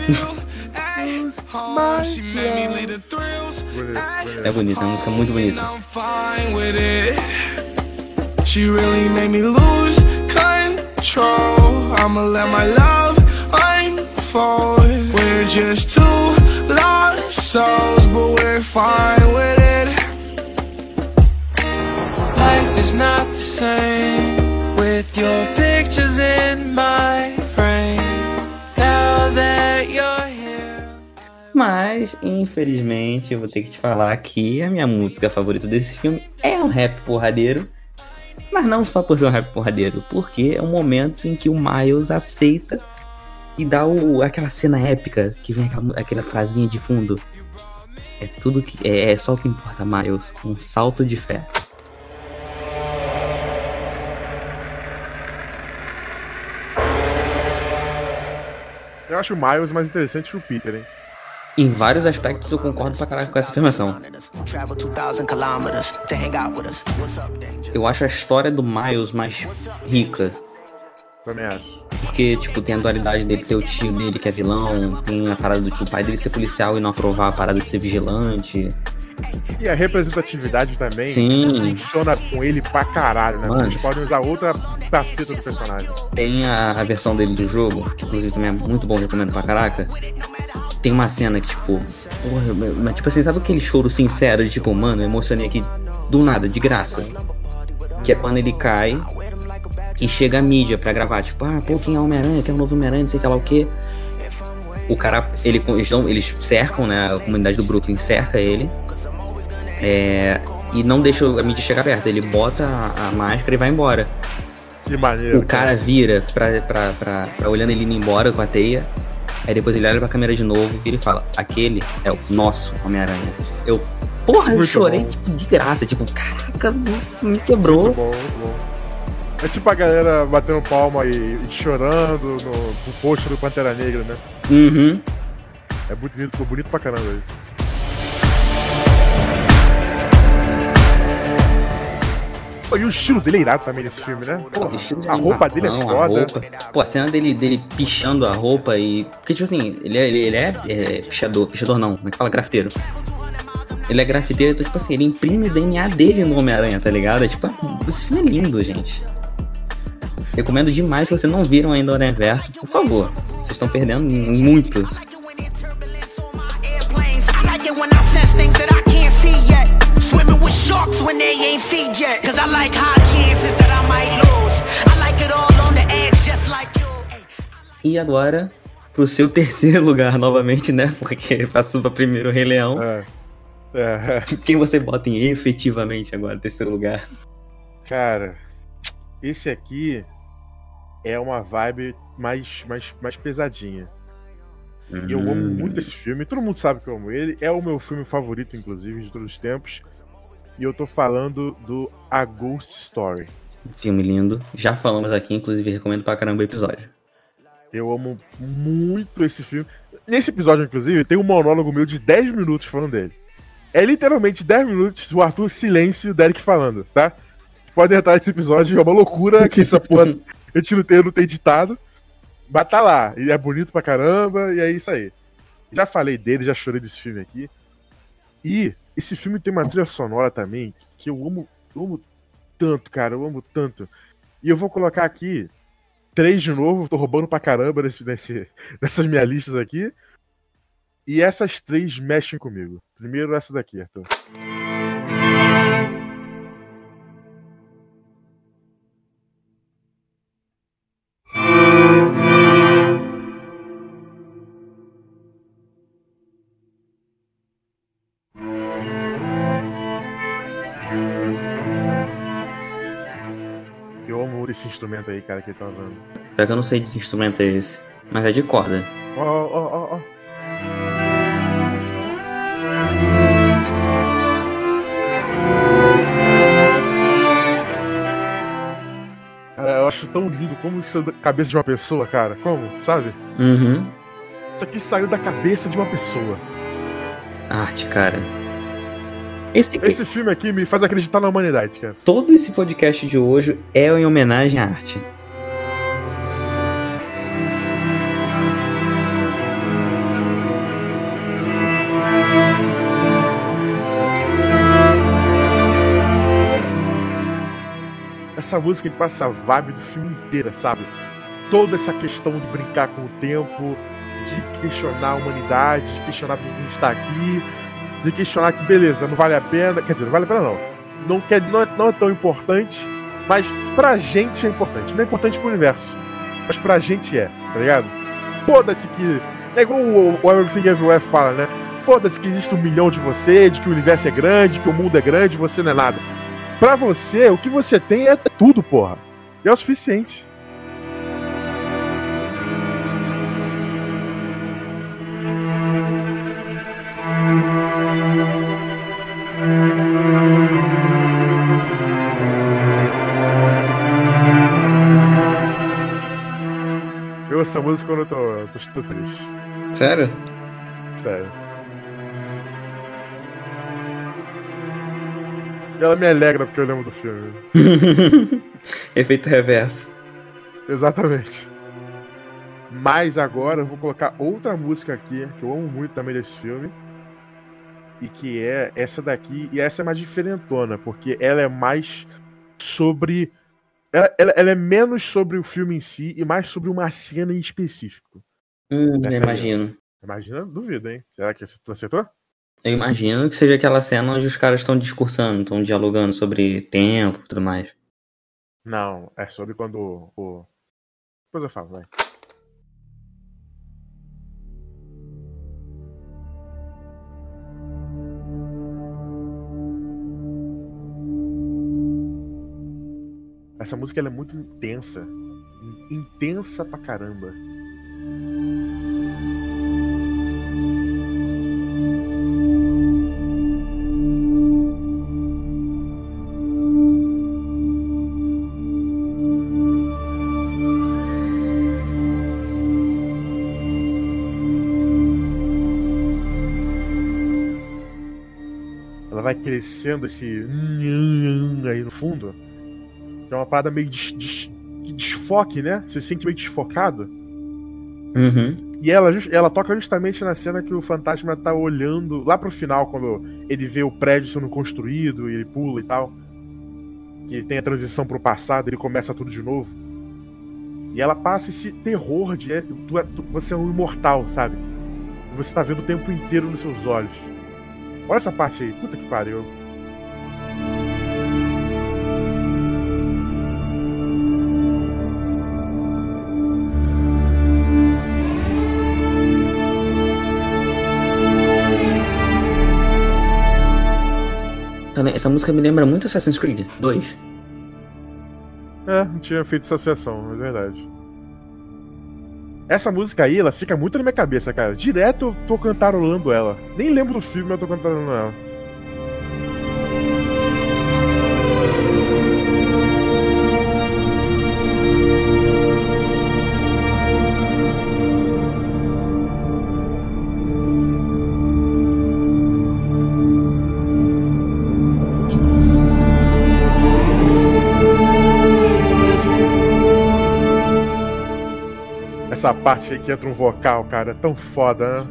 É bonita, é uma música muito bonita. I'm fine with it. She really made me lose control. I'ma let my love unfold. We're just two souls, but we're fine with it. Life is not the same with your pictures in my frame. Now that you're here. Mas, infelizmente, eu vou ter que te falar que a minha música favorita desse filme é um rap porradeiro. Mas não só por ser um rap porradeiro, porque é um momento em que o Miles aceita e dá o, aquela cena épica que vem aquela, aquela frasinha de fundo. É tudo que. É, é só o que importa, Miles. Um salto de fé. Eu acho o Miles mais interessante que o Peter, hein? Em vários aspectos eu concordo pra caralho com essa afirmação. Travel 2,000 kilometers to hang out with us. What's up, danger? Eu acho a história do Miles mais rica. Também acho. Porque, tipo, tem a dualidade dele ter o tio dele que é vilão, tem a parada do tio pai dele ser policial e não aprovar a parada de ser vigilante. E a representatividade também Sim. funciona com ele pra caralho, né? Mano. Vocês podem usar outra faceta do personagem. Tem a, a versão dele do jogo, que inclusive também é muito bom, recomendo pra caraca. Tem uma cena que, tipo, porra, mas tipo assim, sabe aquele choro sincero de tipo, mano, eu emocionei aqui do nada, de graça. Que é quando ele cai e chega a mídia pra gravar, tipo, ah, pô, quem é Homem-Aranha? Quem é o novo Homem-Aranha? Não sei que lá o quê. O cara, ele, eles, dão- eles cercam, né? A comunidade do Brooklyn cerca ele. É, e não deixa a mídia chegar perto. Ele bota a, a máscara e vai embora. Que maneiro. O cara vira pra, pra, pra, pra olhando ele indo embora com a teia. Aí depois ele olha pra câmera de novo, vira e fala: Aquele é o nosso Homem-Aranha. Eu, porra, eu Muito chorei bom. tipo, de graça. Tipo, caraca, me, me quebrou. Muito bom, muito bom. É tipo a galera batendo palma e, e chorando no, no post do Pantera Negra, né? Uhum. É muito bonito, ficou bonito pra caramba isso. E o estilo dele é irado também nesse filme, né? Pô, a roupa dele é foda. Pô, a cena dele, dele pichando a roupa e. Porque, tipo assim, ele é, ele é, é pichador. Pichador não, como é que fala? Grafiteiro. Ele é grafiteiro, então, tipo assim, ele imprime o DNA dele no Homem-Aranha, tá ligado? É tipo, esse filme é lindo, gente. Recomendo demais se vocês não viram ainda o Aranha Verso, por favor. Vocês estão perdendo muito. E agora, pro seu terceiro lugar novamente, né? Porque passou pra primeiro Rei Leão. É. É, Quem você bota em efetivamente agora, terceiro lugar? cara, esse aqui é uma vibe mais, mais, mais pesadinha. E eu amo Hum. muito esse filme, todo mundo sabe que eu amo ele. É o meu filme favorito, inclusive, de todos os tempos. E eu tô falando do A Ghost Story. Filme lindo. Já falamos aqui, inclusive recomendo pra caramba o episódio. Eu amo muito esse filme. Nesse episódio, inclusive, tem um monólogo meu de 10 minutos falando dele. É literalmente 10 minutos o Arthur silêncio e o Derek falando, tá? Pode entrar esse episódio, é uma loucura que essa porra não tem, não tem ditado. Mas tá lá, e é bonito pra caramba, e é isso aí. Já falei dele, já chorei desse filme aqui. E esse filme tem uma trilha sonora também que eu amo, eu amo tanto, cara, eu amo tanto. E eu vou colocar aqui três de novo, tô roubando pra caramba nesse, nesse, nessas minhas listas aqui. E essas três mexem comigo. Primeiro essa daqui, Arthur. Instrumento aí, cara, que ele tá usando. Pior que eu não sei de que instrumento é esse. Mas é de corda. Ó, ó, ó, ó. Cara, eu acho tão lindo como isso é da cabeça de uma pessoa, cara. Como? Sabe? Uhum. Isso aqui saiu da cabeça de uma pessoa. Arte, cara. Esse, Esse filme aqui me faz acreditar na humanidade, cara. Todo esse podcast de hoje é em homenagem à arte. Essa música que passa a vibe do filme inteira, sabe? Toda essa questão de brincar com o tempo, de questionar a humanidade, de questionar por que a gente está aqui, de questionar que, beleza, não vale a pena. Quer dizer, não vale a pena não. Não, quer, não, é, não é tão importante, mas pra gente é importante. Não é importante pro universo, mas pra gente é, tá ligado? Foda-se que. É igual o, o Everything Everywhere fala, né? Foda-se que existe um milhão de você, de que o universo é grande, que o mundo é grande, você não é nada. Pra você, o que você tem é tudo, porra. É o suficiente. Essa música quando eu tô, tô, tô triste. Sério? Sério. E ela me alegra porque eu lembro do filme. Efeito reverso. Exatamente. Mas agora eu vou colocar outra música aqui, que eu amo muito também desse filme. E que é essa daqui. E essa é mais diferentona, porque ela é mais sobre. Ela, ela- ela é menos sobre o filme em si e mais sobre uma cena em específico. Hum, Essa eu aí, imagino. Imagina, duvido, hein? Será que tu acertou? Eu imagino que seja aquela cena onde os caras estão discursando, estão dialogando sobre tempo e tudo mais. Não, é sobre quando o. o- Depois eu falo, vai. Essa música é muito intensa. Intensa pra caramba. Ela vai crescendo esse aí no fundo. Que é uma parada meio des, des- de desfoque, né? Você se sente meio desfocado. Uhum. E ela, ela toca justamente na cena que o fantasma tá olhando lá pro final, quando ele vê o prédio sendo construído e ele pula e tal. Que tem a transição pro passado, ele começa tudo de novo. E ela passa esse terror de é, tu é- tu- você é um imortal, sabe? Você tá vendo o tempo inteiro nos seus olhos. Olha essa parte aí, puta que pariu. Essa música me lembra muito Assassin's Creed 2. É, não tinha feito essa associação, é verdade. Essa música aí, ela fica muito na minha cabeça, cara. Direto eu tô cantarolando ela. Nem lembro do filme, mas eu tô cantarolando ela. Parte que entra um vocal, cara, é tão foda, né?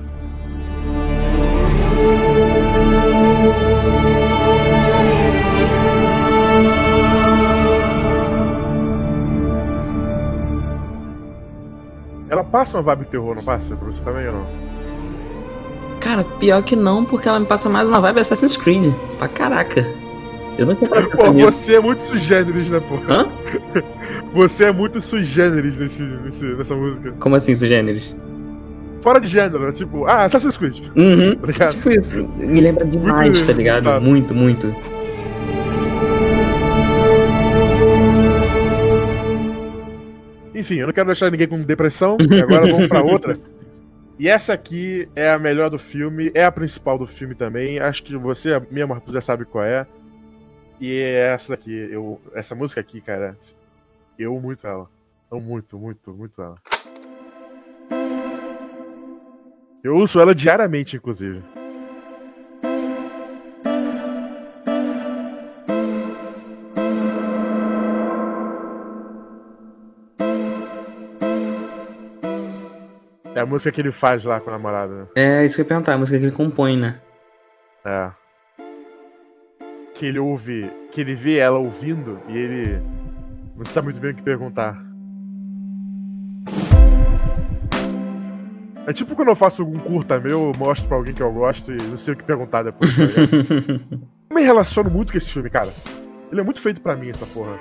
Ela passa uma vibe terror, não passa? Pra você também ou não? Cara, pior que não, porque ela me passa mais uma vibe Assassin's Creed. Pra caraca. Eu não tinha Pô, você é muito sui generis, né, pô? Hã? Você é muito sui generis nesse, nesse, nessa música. Como assim, esses gêneros? Fora de gênero, né? Tipo, ah, Assassin's Creed. Uhum. Tá ligado? Tipo isso. Me lembra demais, Muito tá ligado? estado. Muito, muito. Enfim, eu não quero deixar ninguém com depressão. Agora vamos pra outra. E essa aqui é a melhor do filme, é a principal do filme também. Acho que você, minha Martu, já sabe qual é. E é essa aqui, eu, essa música aqui, cara, eu amo muito ela. Amo muito, muito, muito ela. Eu uso ela diariamente, inclusive. É a música que ele faz lá com a namorada, né? É isso que eu ia perguntar, a música que ele compõe, né? É. Que ele ouve. Que ele vê ela ouvindo e ele. Não sabe muito bem o que perguntar. É tipo quando eu faço algum curta meu, eu mostro pra alguém que eu gosto e não sei o que perguntar depois. Tá eu me relaciono muito com esse filme, cara. Ele é muito feito pra mim, essa porra.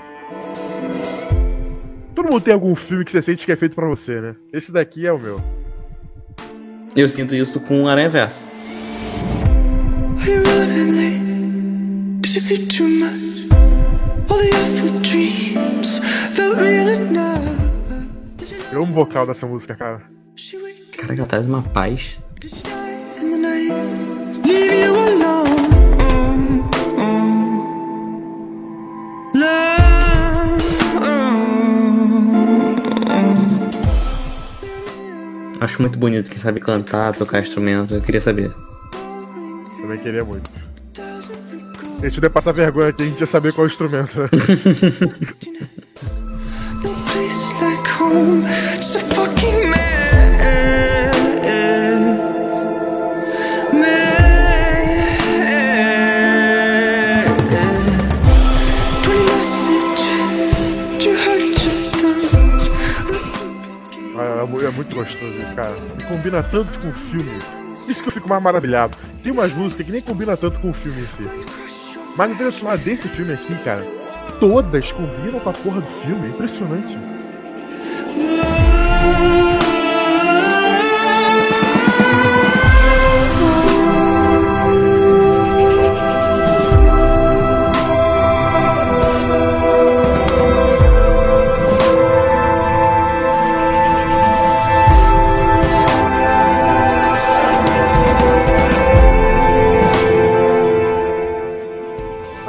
Todo mundo tem algum filme que você sente que é feito pra você, né? Esse daqui é o meu. Eu sinto isso com o Aranha Verso. Eu amo o vocal dessa música, cara. Caraca, ela traz uma paz. In the night, leave you alone. Love. Acho muito bonito quem sabe cantar, tocar instrumento. Eu queria saber. Também queria muito. A gente ia passar vergonha aqui, a gente ia saber qual é o instrumento, né? É, mu- muito gostoso isso, cara. Combina tanto com o filme. Isso que eu fico mais maravilhado. Tem umas músicas que nem combina tanto com o filme em si. Mas a trilha sonora desse filme aqui, cara, todas combinam com a porra do filme. Impressionante.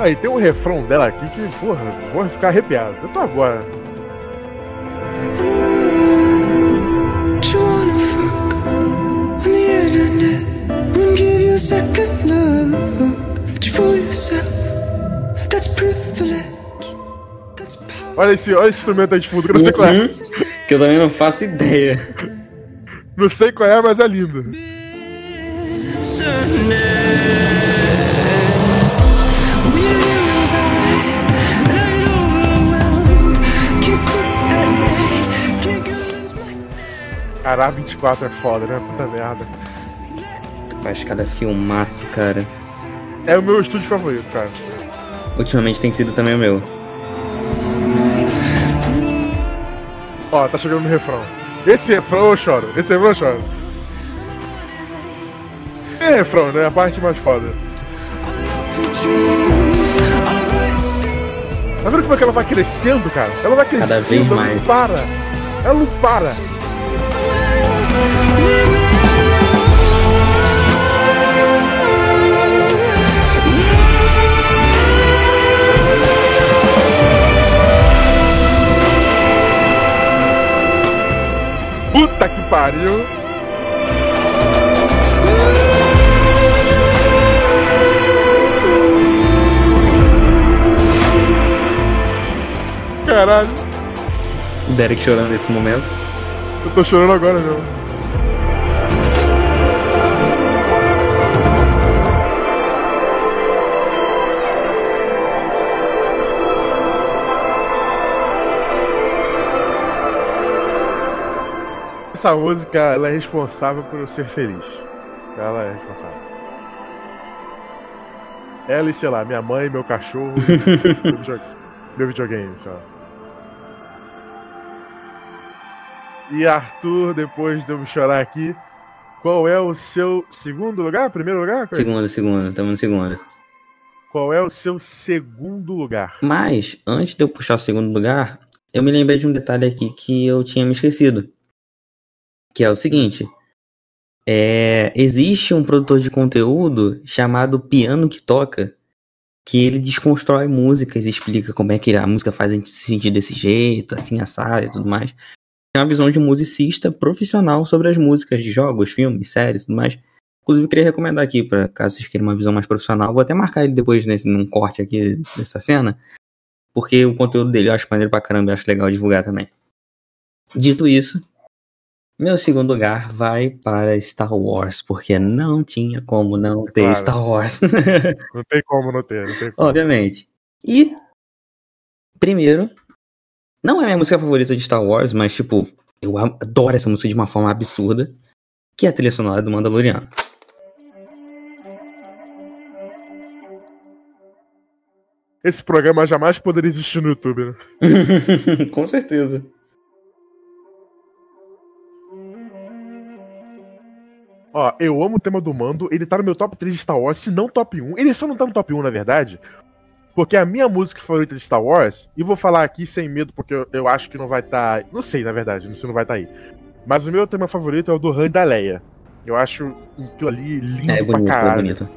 Aí tem um refrão dela aqui que, porra, vou ficar arrepiado. Eu tô agora. Olha esse, olha esse instrumento aí de fundo, que eu não sei qual é. Uhum. Que eu também não faço ideia. Não sei qual é, mas é lindo. Caralho, 24 é foda, né? Puta merda. Mas cada filmaço, cara. É o meu estúdio favorito, cara. Ultimamente tem sido também o meu. Ó, tá chegando no refrão. Esse refrão eu choro. Esse refrão eu choro. É refrão, né? A parte mais foda. Tá vendo como é que ela vai crescendo, cara? Ela vai Cada crescendo, vez ela mais. não para. Ela não para. Puta que pariu. Caralho, Derek chorando nesse momento. eu tô chorando agora mesmo. Essa música ela é responsável por eu ser feliz. Ela é responsável. Ela e, sei lá, minha mãe, meu cachorro, meu, video- meu videogame, sei lá. E Arthur, depois de eu me chorar aqui, qual é o seu segundo lugar? Primeiro lugar? Qual? Segunda, segunda, tamo no segunda. Qual é o seu segundo lugar? Mas, antes de eu puxar o segundo lugar, eu me lembrei de um detalhe aqui que eu tinha me esquecido. Que é o seguinte. É, existe um produtor de conteúdo chamado Piano que Toca, que ele desconstrói músicas e explica como é que a música faz a gente se sentir desse jeito, assim, assado e tudo mais. É uma visão de musicista profissional sobre as músicas de jogos, filmes, séries e tudo mais. Inclusive, eu queria recomendar aqui, para caso vocês queiram uma visão mais profissional. Vou até marcar ele depois nesse, num corte aqui dessa cena. Porque o conteúdo dele eu acho maneiro pra caramba e acho legal divulgar também. Dito isso, meu segundo lugar vai para Star Wars, porque não tinha como não ter Claro. Star Wars. Não tem como não ter, não tem como. Obviamente. E, primeiro, não é minha música favorita de Star Wars, mas, tipo, eu adoro essa música de uma forma absurda, que é a trilha sonora do Mandaloriano. Esse programa jamais poderia existir no YouTube, né? Com certeza. Ó, eu amo o tema do Mando, ele tá no meu top 3 de Star Wars, se não top 1. Ele só não tá no top 1, na verdade, porque a minha música favorita de Star Wars, e vou falar aqui sem medo, porque eu, eu acho que não vai estar. não sei, na verdade, não sei se não vai estar aí. Mas o meu tema favorito é o do Han da Leia. Eu acho aquilo ali lindo É pra bonito, é caralho. bonito.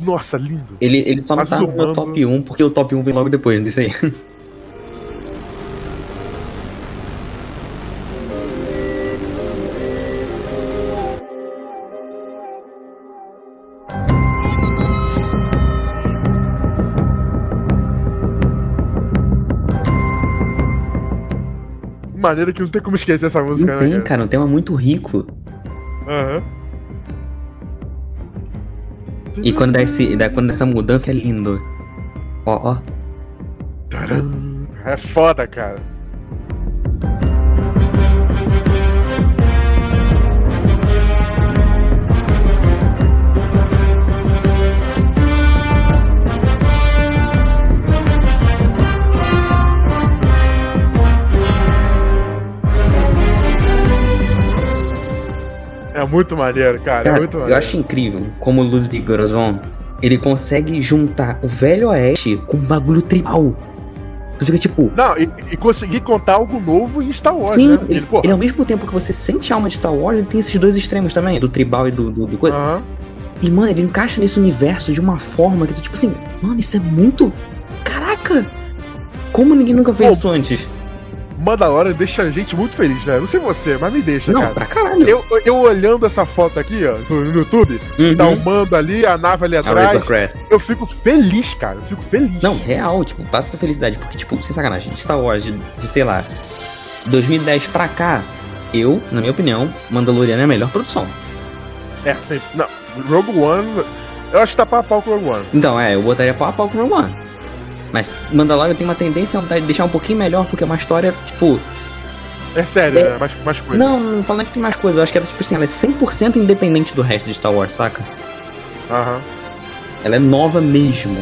Nossa, lindo. Ele, ele só não Mas tá no meu Mando- top 1, porque o top 1 vem logo depois disso aí. Maneiro que não tem como esquecer essa música, Não né? tem, cara, um tema muito rico. Aham. E quando dá, esse, dá, quando dá essa mudança é lindo. Ó, ó. É foda, cara. É muito maneiro, cara. Cara, é muito maneiro. eu acho incrível como o Ludwig Göransson, ele consegue juntar o velho oeste com um bagulho tribal. Tu fica tipo... Não, e, e conseguir contar algo novo em Star Wars, Sim, né? ele, pô, ele, ao mesmo tempo que você sente a alma de Star Wars, ele tem esses dois extremos também, do tribal e do, do, do coisa. aham. E, mano, ele encaixa nesse universo de uma forma que tu, tipo assim, mano, isso é muito. Caraca! Como ninguém nunca fez Pô, isso antes? Mandalorian deixa a gente muito feliz, né? Não sei você, mas me deixa, Não, cara. pra caralho. Eu, eu olhando essa foto aqui, ó, no YouTube, Uhum. tá o mando ali, a nave ali atrás. Eu fico feliz, cara. Eu fico feliz. Não, real, tipo, passa essa felicidade. Porque, tipo, sem sacanagem, Star Wars de, de, sei lá, 2010 pra cá, eu, na minha opinião, Mandaloriano é a melhor produção. É, sempre. Não, Rogue One. Eu acho que tá pau a pau com o Rogue One. Então, é, eu botaria pau a pau com o Rogue One. Mas Mandalorian tem uma tendência a deixar um pouquinho melhor, porque é uma história, tipo. É sério, É. né? Mais, mais coisa. Não, não falando que tem mais coisa, eu acho que ela, tipo assim, ela é 100% independente do resto de Star Wars, saca? Aham. Ela é nova mesmo.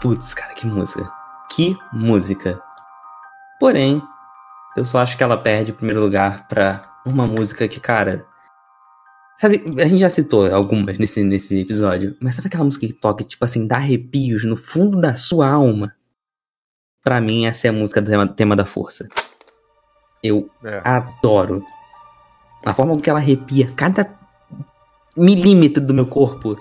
Putz, cara, que música. Que música. Porém, eu só acho que ela perde o primeiro lugar pra uma música que, cara. Sabe, a gente já citou algumas nesse, nesse episódio, mas sabe aquela música que toca, tipo assim, dá arrepios no fundo da sua alma? Pra mim, essa é a música do tema, tema da força. Eu É. adoro. A forma com que ela arrepia cada milímetro do meu corpo.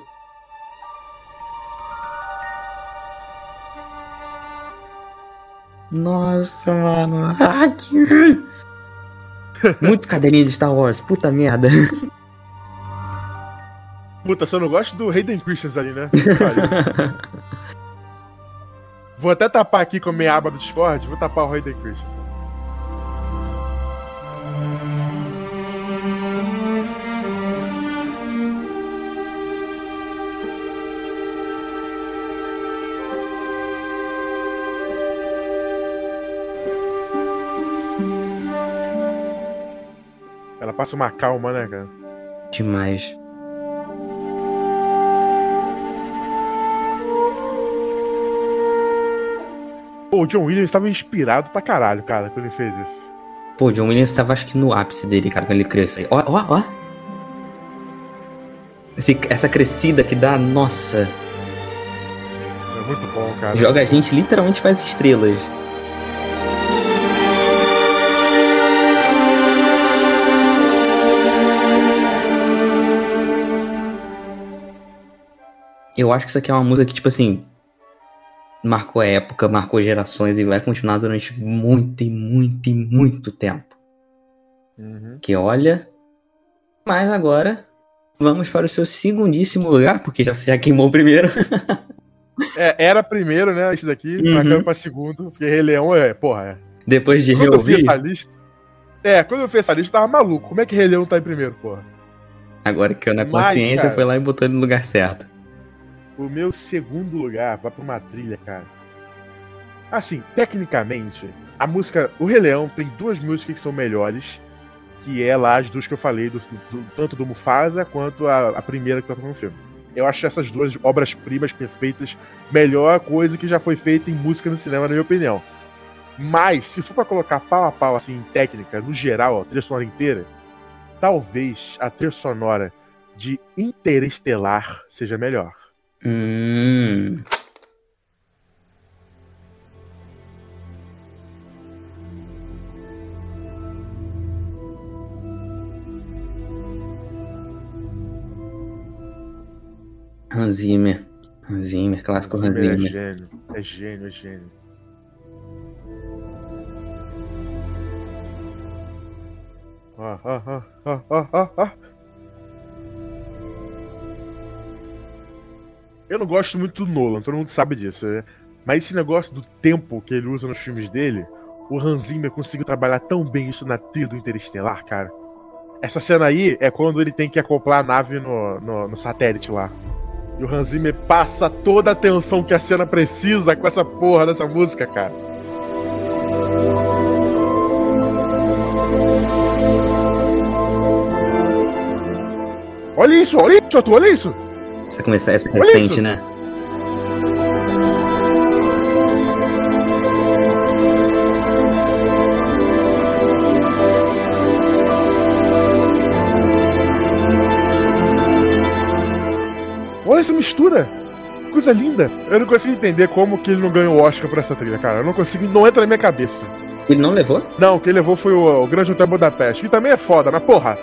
Nossa, mano. Ah, que... Muito caderninho de Star Wars, puta merda. Puta, você não gosta do Hayden Christensen ali, né? vou até tapar aqui com a minha aba do Discord, vou tapar o Hayden Christensen. Passa uma calma, né, cara? Demais. Pô, o John Williams estava inspirado pra caralho, cara, quando ele fez isso. Pô, o John Williams tava acho que no ápice dele, cara, quando ele criou isso aí. Ó, ó, ó. Esse- essa crescida que dá, nossa. É muito bom, cara. Joga a gente literalmente as estrelas. Eu acho que isso aqui é uma música que, tipo assim, marcou época, marcou gerações e vai continuar durante muito e muito e muito tempo. Uhum. Que olha. Mas agora, vamos para o seu segundíssimo lugar, porque já, você já queimou o primeiro. É, era primeiro, né? Esse daqui, Uhum. marcando pra segundo, porque Rei Leão é, porra, é. Depois de Quando eu vi reouvir, essa lista. É, quando eu fiz essa lista, eu tava maluco. Como é que Rei Leão tá em primeiro, porra? agora que eu na Mas, consciência cara- foi lá e botou ele no lugar certo. O meu segundo lugar vai pra uma trilha, cara. Assim, tecnicamente, a música. O Rei Leão tem duas músicas que são melhores. Que é lá as duas que eu falei, do, do- tanto do Mufasa quanto a, a primeira que toca no filme. Eu acho essas duas obras-primas perfeitas, melhor coisa que já foi feita em música no cinema, na minha opinião. Mas, se for pra colocar pau a pau, assim, em técnica, no geral, a trilha sonora inteira, talvez a trilha sonora de Interestelar seja melhor. Hum. Hans Zimmer. Hans Zimmer, clássico Hans É Zimmer. gênio, é gênio, é gênio. Ó, ó, ó, ó, ó, ó, Eu não gosto muito do Nolan, todo mundo sabe disso, né? Mas esse negócio do tempo que ele usa nos filmes dele, o Hans Zimmer conseguiu trabalhar tão bem isso na trilha do Interestelar, cara. Essa cena aí é quando ele tem que acoplar a nave no, no, no satélite lá. E o Hans Zimmer passa toda a atenção que a cena precisa com essa porra dessa música, cara. Olha isso, olha isso, Arthur, olha isso. Você começa essa Olha recente, isso. né? mistura. Coisa linda. Eu não consigo entender como que ele não ganhou o Oscar por essa trilha, cara. Eu não consigo, não entra na minha cabeça. Ele não levou? Não, quem levou foi o, o Grande Hotel Budapeste, que também é foda, mas porra.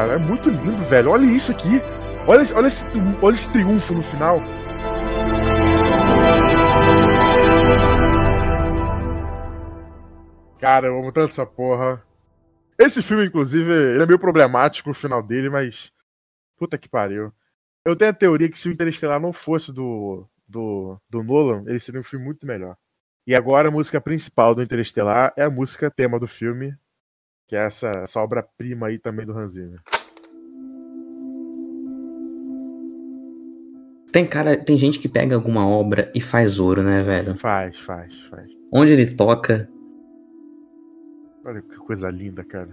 Cara. É muito lindo, velho. Olha isso aqui. Olha, olha, esse, olha esse triunfo no final. Cara, eu amo tanto essa porra. Esse filme, inclusive, ele é meio problemático o final dele, mas. Puta que pariu. Eu tenho a teoria que se o Interestelar não fosse do, do, do Nolan, ele seria um filme muito melhor. E agora a música principal do Interestelar é a música tema do filme, que é essa, essa obra-prima aí também do Hans Zimmer. Tem cara, tem gente que pega alguma obra e faz ouro, né, velho? Faz, faz, faz. Onde ele toca, Olha que coisa linda, cara.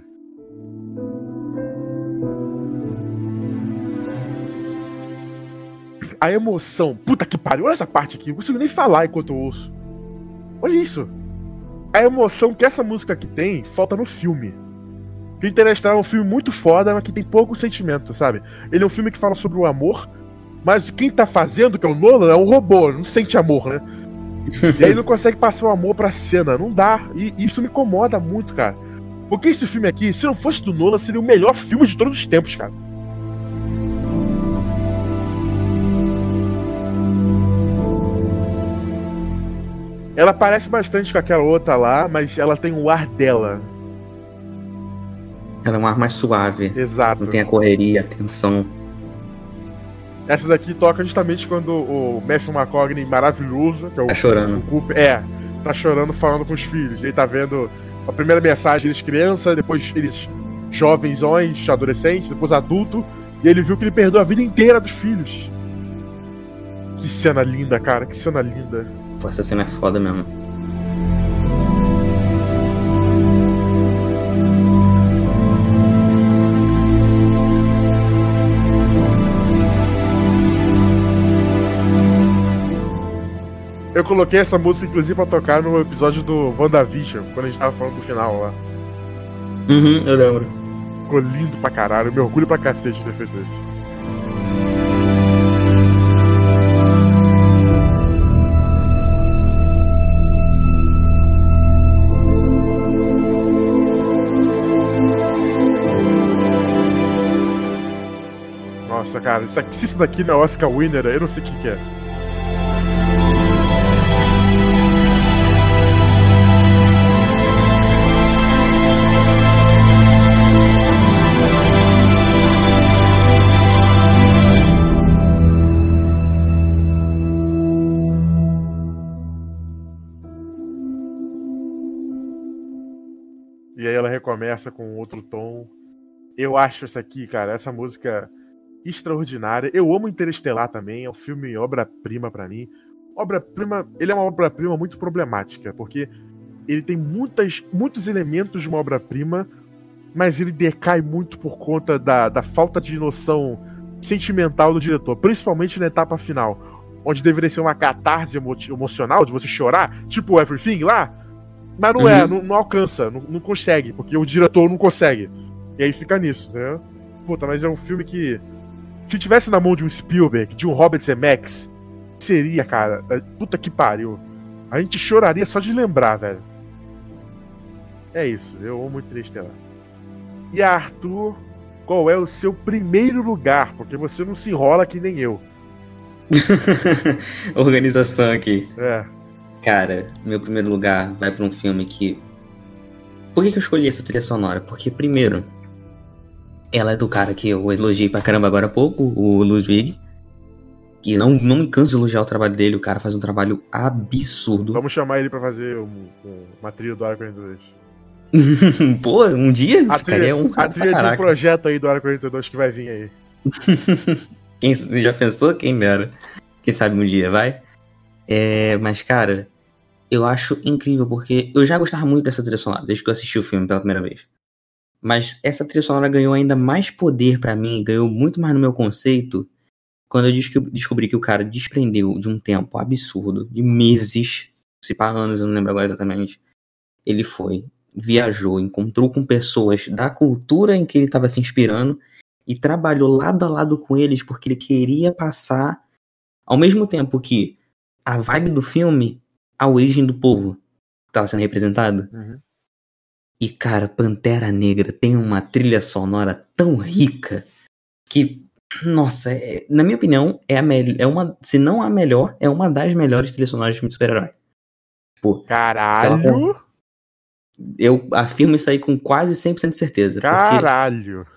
A emoção. Puta que pariu. Olha essa parte aqui. Eu não consigo nem falar enquanto eu ouço. Olha isso. A emoção que essa música aqui tem, falta no filme. Que Interestelar é um filme muito foda, mas que tem pouco sentimento, sabe? Ele é um filme que fala sobre o amor, mas quem tá fazendo, que é o Nolan, é um robô, não sente amor, né? E aí não consegue passar o amor pra cena. Não dá. E isso me incomoda muito, cara. Porque esse filme aqui, se não fosse do Nolan, seria o melhor filme de todos os tempos, cara. Ela parece bastante com aquela outra lá, mas ela tem o ar dela. Ela é um ar mais suave. Exato. Não tem a correria, a tensão. Essas aqui tocam justamente quando o Matthew McConaughey maravilhoso, que é o Tá chorando. o Cooper, é, tá chorando falando com os filhos. Ele tá vendo a primeira mensagem eles criança, depois eles jovenzões, adolescentes, depois adulto, e ele viu que ele perdeu a vida inteira dos filhos. Que cena linda, cara, que cena linda. Pô, essa cena é foda mesmo. Coloquei essa música, inclusive, pra tocar no episódio do WandaVision, quando a gente tava falando do final lá. Uhum, eu lembro. Ficou lindo pra caralho, me orgulho pra cacete de ter feito isso. Nossa, cara, isso aqui- se isso daqui não é Oscar Winner, eu não sei o que, que é. Ela recomeça com outro tom. Eu acho essa aqui, cara, essa música extraordinária. Eu amo Interestelar também, é um filme obra-prima pra mim. Obra-prima, ele é uma obra-prima muito problemática, porque ele tem muitas, muitos elementos de uma obra-prima, mas ele decai muito por conta da, da falta de noção sentimental do diretor, principalmente na etapa final, onde deveria ser uma catarse emo- emocional de você chorar, tipo Everything lá, mas não é, Uhum. não, não alcança, não, não consegue, porque o diretor não consegue. E aí fica nisso, né? Puta, mas é um filme que. Se tivesse na mão de um Spielberg, de um Robert Zemeckis, seria, cara. é, Puta que pariu. A gente choraria só de lembrar, velho. É isso, eu amo Interestelar. E Arthur, qual é o seu primeiro lugar? Porque você não se enrola que nem eu. Organização aqui. É. Cara, meu primeiro lugar vai pra um filme que. Por que, que eu escolhi essa trilha sonora? Porque, primeiro, ela é do cara que eu elogiei pra caramba agora há pouco, o Ludwig. E não, não me canso de elogiar o trabalho dele, o cara faz um trabalho absurdo. Vamos chamar ele pra fazer um- um- uma trilha do Área 42. Pô, um dia A ficaria trilha, um a trilha de um projeto aí do Área 42 que vai vir aí. Quem já pensou? Quem dera. Quem sabe um dia, vai? É, mas, cara, eu acho incrível, porque eu já gostava muito dessa trilha sonora, desde que eu assisti o filme pela primeira vez. Mas essa trilha sonora ganhou ainda mais poder pra mim, ganhou muito mais no meu conceito, quando eu desco- descobri que o cara desprendeu de um tempo absurdo, de meses, se pá anos, eu não lembro agora exatamente. Ele foi, viajou, encontrou com pessoas da cultura em que ele estava se inspirando e trabalhou lado a lado com eles porque ele queria passar, ao mesmo tempo que a vibe do filme, a origem do povo que estava sendo representado. Uhum. E, cara, Pantera Negra tem uma trilha sonora tão rica que, nossa, é- na minha opinião, é a melhor. É uma, se não a melhor, é uma das melhores trilhas sonoras de filme de super-herói. Tipo, Caralho! eu afirmo isso aí com quase 100% de certeza. Porque, Caralho!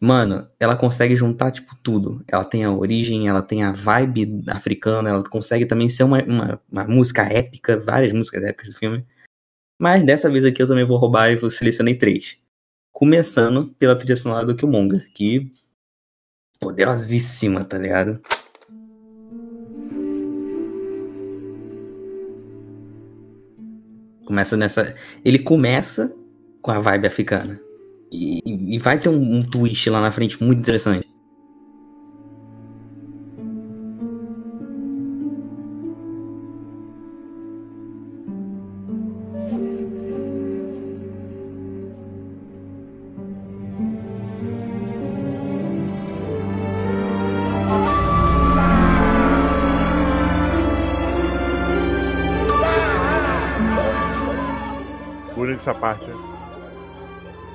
Mano, ela consegue juntar, tipo, tudo. Ela tem a origem, ela tem a vibe africana, ela consegue também ser uma, uma, uma música épica, várias músicas épicas do filme. Mas dessa vez aqui eu também vou roubar e vou selecionei três. Começando pela trilha sonora do Killmonger, que poderosíssima, tá ligado? Começa nessa. Ele começa com a vibe africana. E, e vai ter um, um twist lá na frente muito interessante. Essa parte.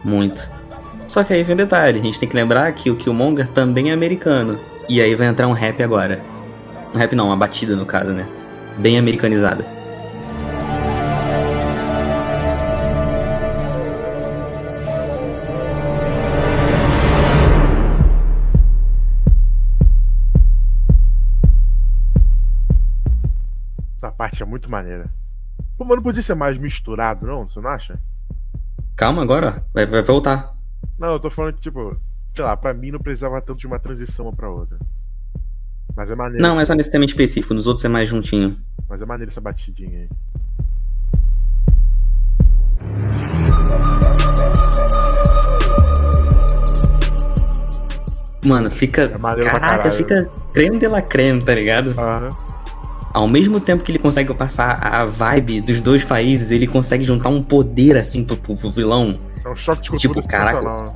Muito. Só que aí vem um detalhe, a gente tem que lembrar que o Killmonger também é americano. E aí vai entrar um rap agora. Um rap não, uma batida no caso, né? Bem americanizada. Essa parte é muito maneira. Pô, mas não podia ser mais misturado, não? Você não acha? Calma agora, vai, vai voltar. Não, eu tô falando que, tipo, sei lá, pra mim não precisava tanto de uma transição pra outra. Mas é maneiro. Não, é só nesse tema específico, nos outros é mais juntinho. Mas é maneiro essa batidinha aí. Mano, fica. É caraca, fica creme de la creme, tá ligado? Aham. Ao mesmo tempo que ele consegue passar a vibe dos dois países, ele consegue juntar um poder assim pro, pro- pro vilão. É um choque de cultura Tipo, caraca. sensacional.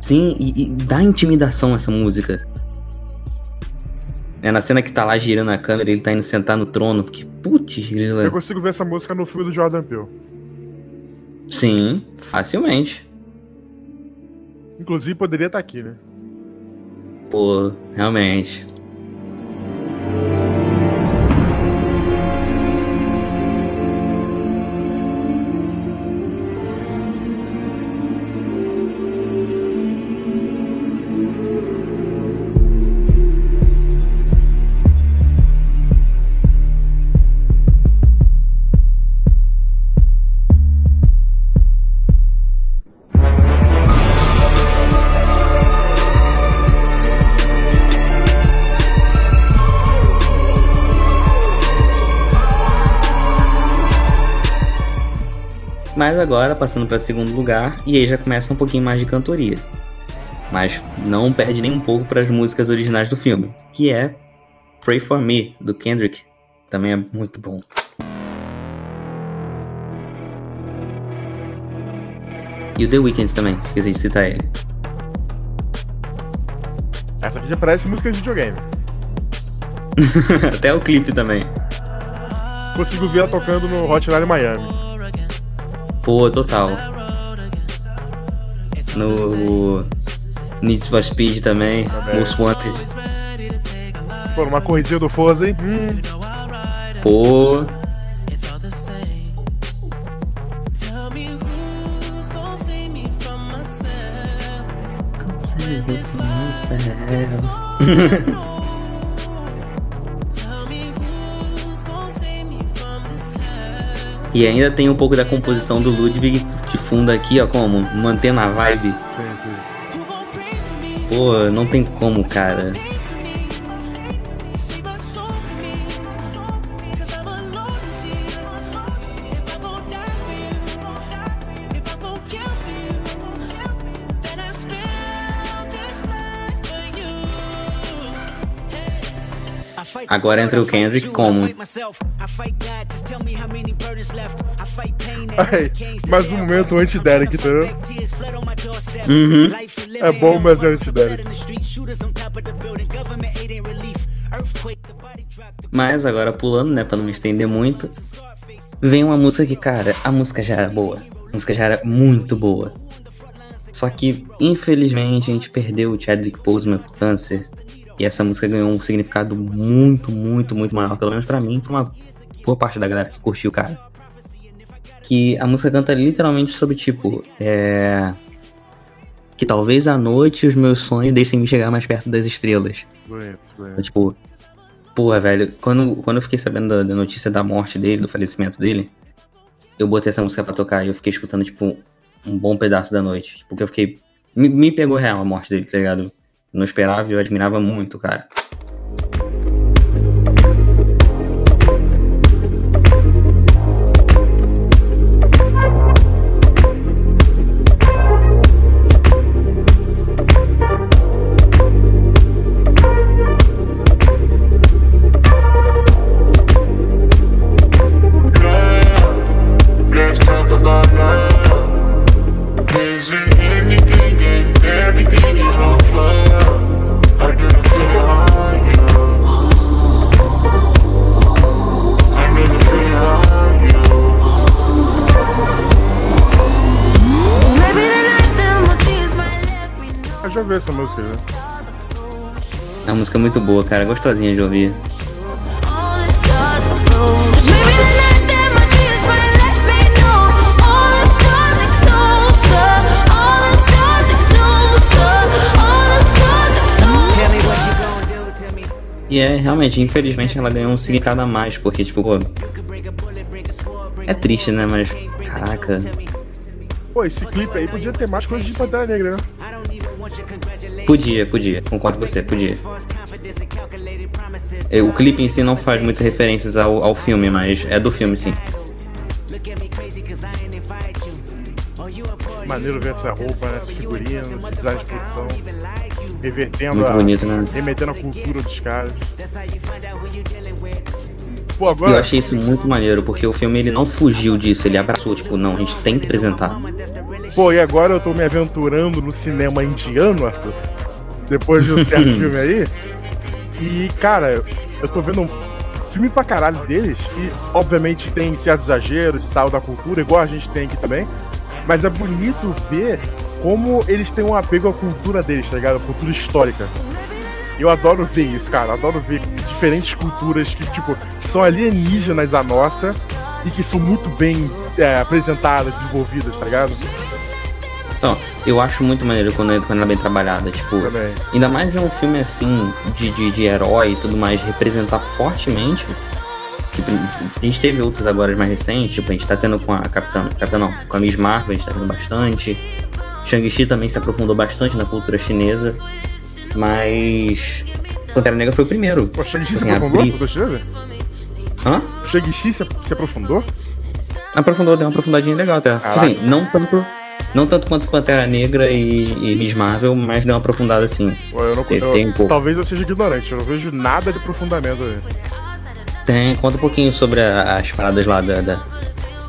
Sim, e, e dá intimidação essa música. É na cena que tá lá girando a câmera, ele tá indo sentar no trono, porque, putz, grila. Eu consigo ver essa música no filme do Jordan Peele. Sim, facilmente. Inclusive poderia estar aqui, né? Pô, realmente. Agora, passando pra segundo lugar, e aí já começa um pouquinho mais de cantoria. Mas não perde nem um pouco para as músicas originais do filme, que é Pray For Me, do Kendrick. Também é muito bom. E o The Weeknd também, esqueci de citar ele. Essa aqui já parece música de videogame. Até o clipe também. Consigo ver ela tocando no Hotline Miami. Pô, total. No Need for Speed também, Também. Most Wanted. Pô, numa corridinha do Forza, hein? Hum, Pô, E ainda tem um pouco da composição do Ludwig de fundo aqui, ó, como mantendo a vibe. sim, sim. Pô, não tem como, cara. Agora entra o Kendrick como? Ai, mais um momento anti-Derek, entendeu? Uhum. É bom, mas é anti-Derek. Mas agora pulando, né, pra não me estender muito, vem uma música que, cara, a música já era boa. A música já era muito boa. Só que, infelizmente, a gente perdeu o Chadwick Boseman por câncer. E essa música ganhou um significado muito, muito, muito maior. Pelo menos pra mim, pra uma boa parte da galera que curtiu, cara. Que a música canta literalmente sobre, tipo, é... Que talvez à noite os meus sonhos deixem-me chegar mais perto das estrelas. Bonito, Então, bonito. Tipo, porra, velho, quando, quando eu fiquei sabendo da, da notícia da morte dele, do falecimento dele, eu botei essa música pra tocar e eu fiquei escutando, tipo, um bom pedaço da noite. Tipo, porque eu fiquei. Me, me pegou real a morte dele, tá ligado? Não esperava e eu admirava muito, cara. Música, né? É uma música muito boa, cara, gostosinha de ouvir. E é, realmente, infelizmente ela ganhou um significado a mais, porque, tipo, pô. É triste, né? Mas, caraca. Pô, esse clipe aí podia ter mais coisas de Pantera Negra, né? Podia, podia, concordo com você, podia. O clipe em si não faz muitas referências ao, ao filme, mas é do filme, sim. Maneiro ver essa roupa, né? Essa figurinha, esse design de produção. Revertendo Muito a. bonito, né? Remetendo a cultura dos caras. Pô, E agora. eu achei isso muito maneiro, porque o filme ele não fugiu disso, ele abraçou, tipo, não, a gente tem que apresentar. Pô, e agora eu tô me aventurando no cinema indiano, Arthur. Depois de um certo filme aí. E, cara, eu tô vendo um filme pra caralho deles. E, obviamente, tem certos exageros e tal da cultura, igual a gente tem aqui também. Mas é bonito ver como eles têm um apego à cultura deles, tá ligado? A cultura histórica. Eu adoro ver isso, cara. Adoro ver diferentes culturas que, tipo, são alienígenas à nossa e que são muito bem é, apresentadas, desenvolvidas, tá ligado? Então, eu acho muito maneiro quando, quando ela é bem trabalhada, tipo, Também. ainda mais em um filme assim, de, de, de herói e tudo mais, representar fortemente. Tipo, a gente teve outros agora mais recentes, tipo, a gente tá tendo com a Capitã, Capitã não, com a Miss Marvel, a gente tá tendo bastante. Shang-Chi também se aprofundou bastante na cultura chinesa, mas Pantera Negra foi o primeiro. Pô, Shang-Chi se Assim, aprofundou abrir- com o chinesa? Hã? Shang-Chi se, se aprofundou? Aprofundou, deu uma aprofundadinha legal até. Caraca. Assim, não tanto, não tanto quanto Pantera Negra e, e Miss Marvel, mas deu uma aprofundada assim. Eu não, Tem- eu- tem um. Talvez eu seja ignorante, eu não vejo nada de aprofundamento aí. Tem, conta um pouquinho sobre a- as paradas lá da, da,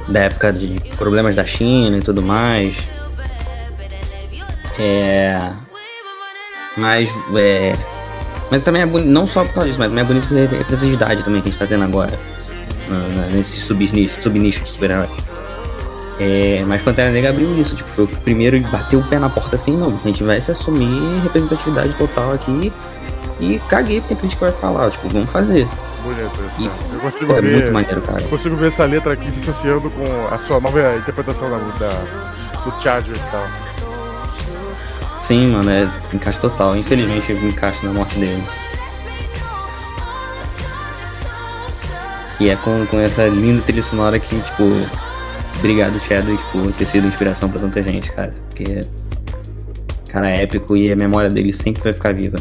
da época de problemas da China e tudo mais. É. Mas, é. Mas também é bonito, não só por causa disso, mas também é bonito pela representatividade também que a gente tá tendo agora. Nesse subnicho, subnicho de super-herói. É, mas Pantera Negra abriu isso, tipo, foi o primeiro e bateu o pé na porta assim, não, a gente vai se assumir representatividade total aqui e caguei porque a crítica vai falar, tipo, vamos fazer. Bonito isso, E. Eu consigo é ver. muito maneiro, cara. eu consigo ver essa letra aqui se associando com a sua nova interpretação da, da, do Chadwick e tal. Sim, mano, é encaixe total. Infelizmente encaixa na morte dele. E é com, com essa linda trilha sonora que, tipo, obrigado Chadwick por ter sido inspiração pra tanta gente, cara. Porque, cara, é épico e a memória dele sempre vai ficar viva.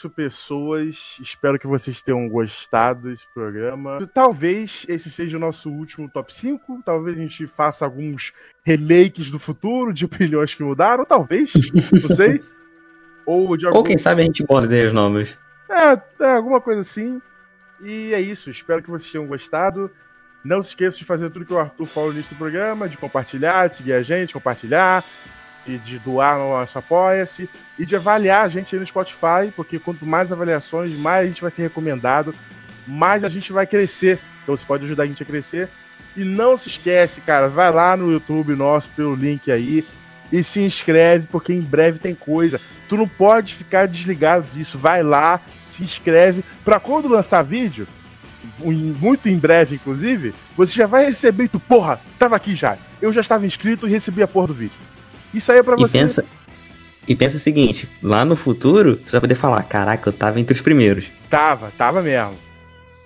Isso, pessoas. Espero que vocês tenham gostado desse programa. Talvez esse seja o nosso último top 5. Talvez a gente faça alguns remakes do futuro de opiniões que mudaram. Talvez. Não sei. Ou de Ou quem sabe a gente bota ideias novas. É, é, alguma coisa assim. E é isso. Espero que vocês tenham gostado. Não se esqueça de fazer tudo que o Arthur falou no início do programa, de compartilhar, de seguir a gente, compartilhar, de, de doar no nosso Apoia-se e de avaliar a gente aí no Spotify, porque quanto mais avaliações, mais a gente vai ser recomendado, mais a gente vai crescer. Então você pode ajudar a gente a crescer. E não se esquece, cara, vai lá no YouTube nosso pelo link aí e se inscreve, porque em breve tem coisa. Tu não pode ficar desligado disso. Vai lá, se inscreve, pra quando lançar vídeo, muito em breve, inclusive, você já vai receber tu, porra, tava aqui já. Eu já estava inscrito e recebi a porra do vídeo. Isso aí é pra E você. pensa, e pensa o seguinte, lá no futuro, você vai poder falar, caraca, eu tava entre os primeiros. Tava, tava mesmo.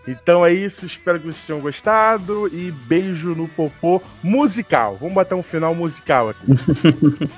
Então é isso, espero que vocês tenham gostado e beijo no popô musical. Vamos botar um final musical aqui.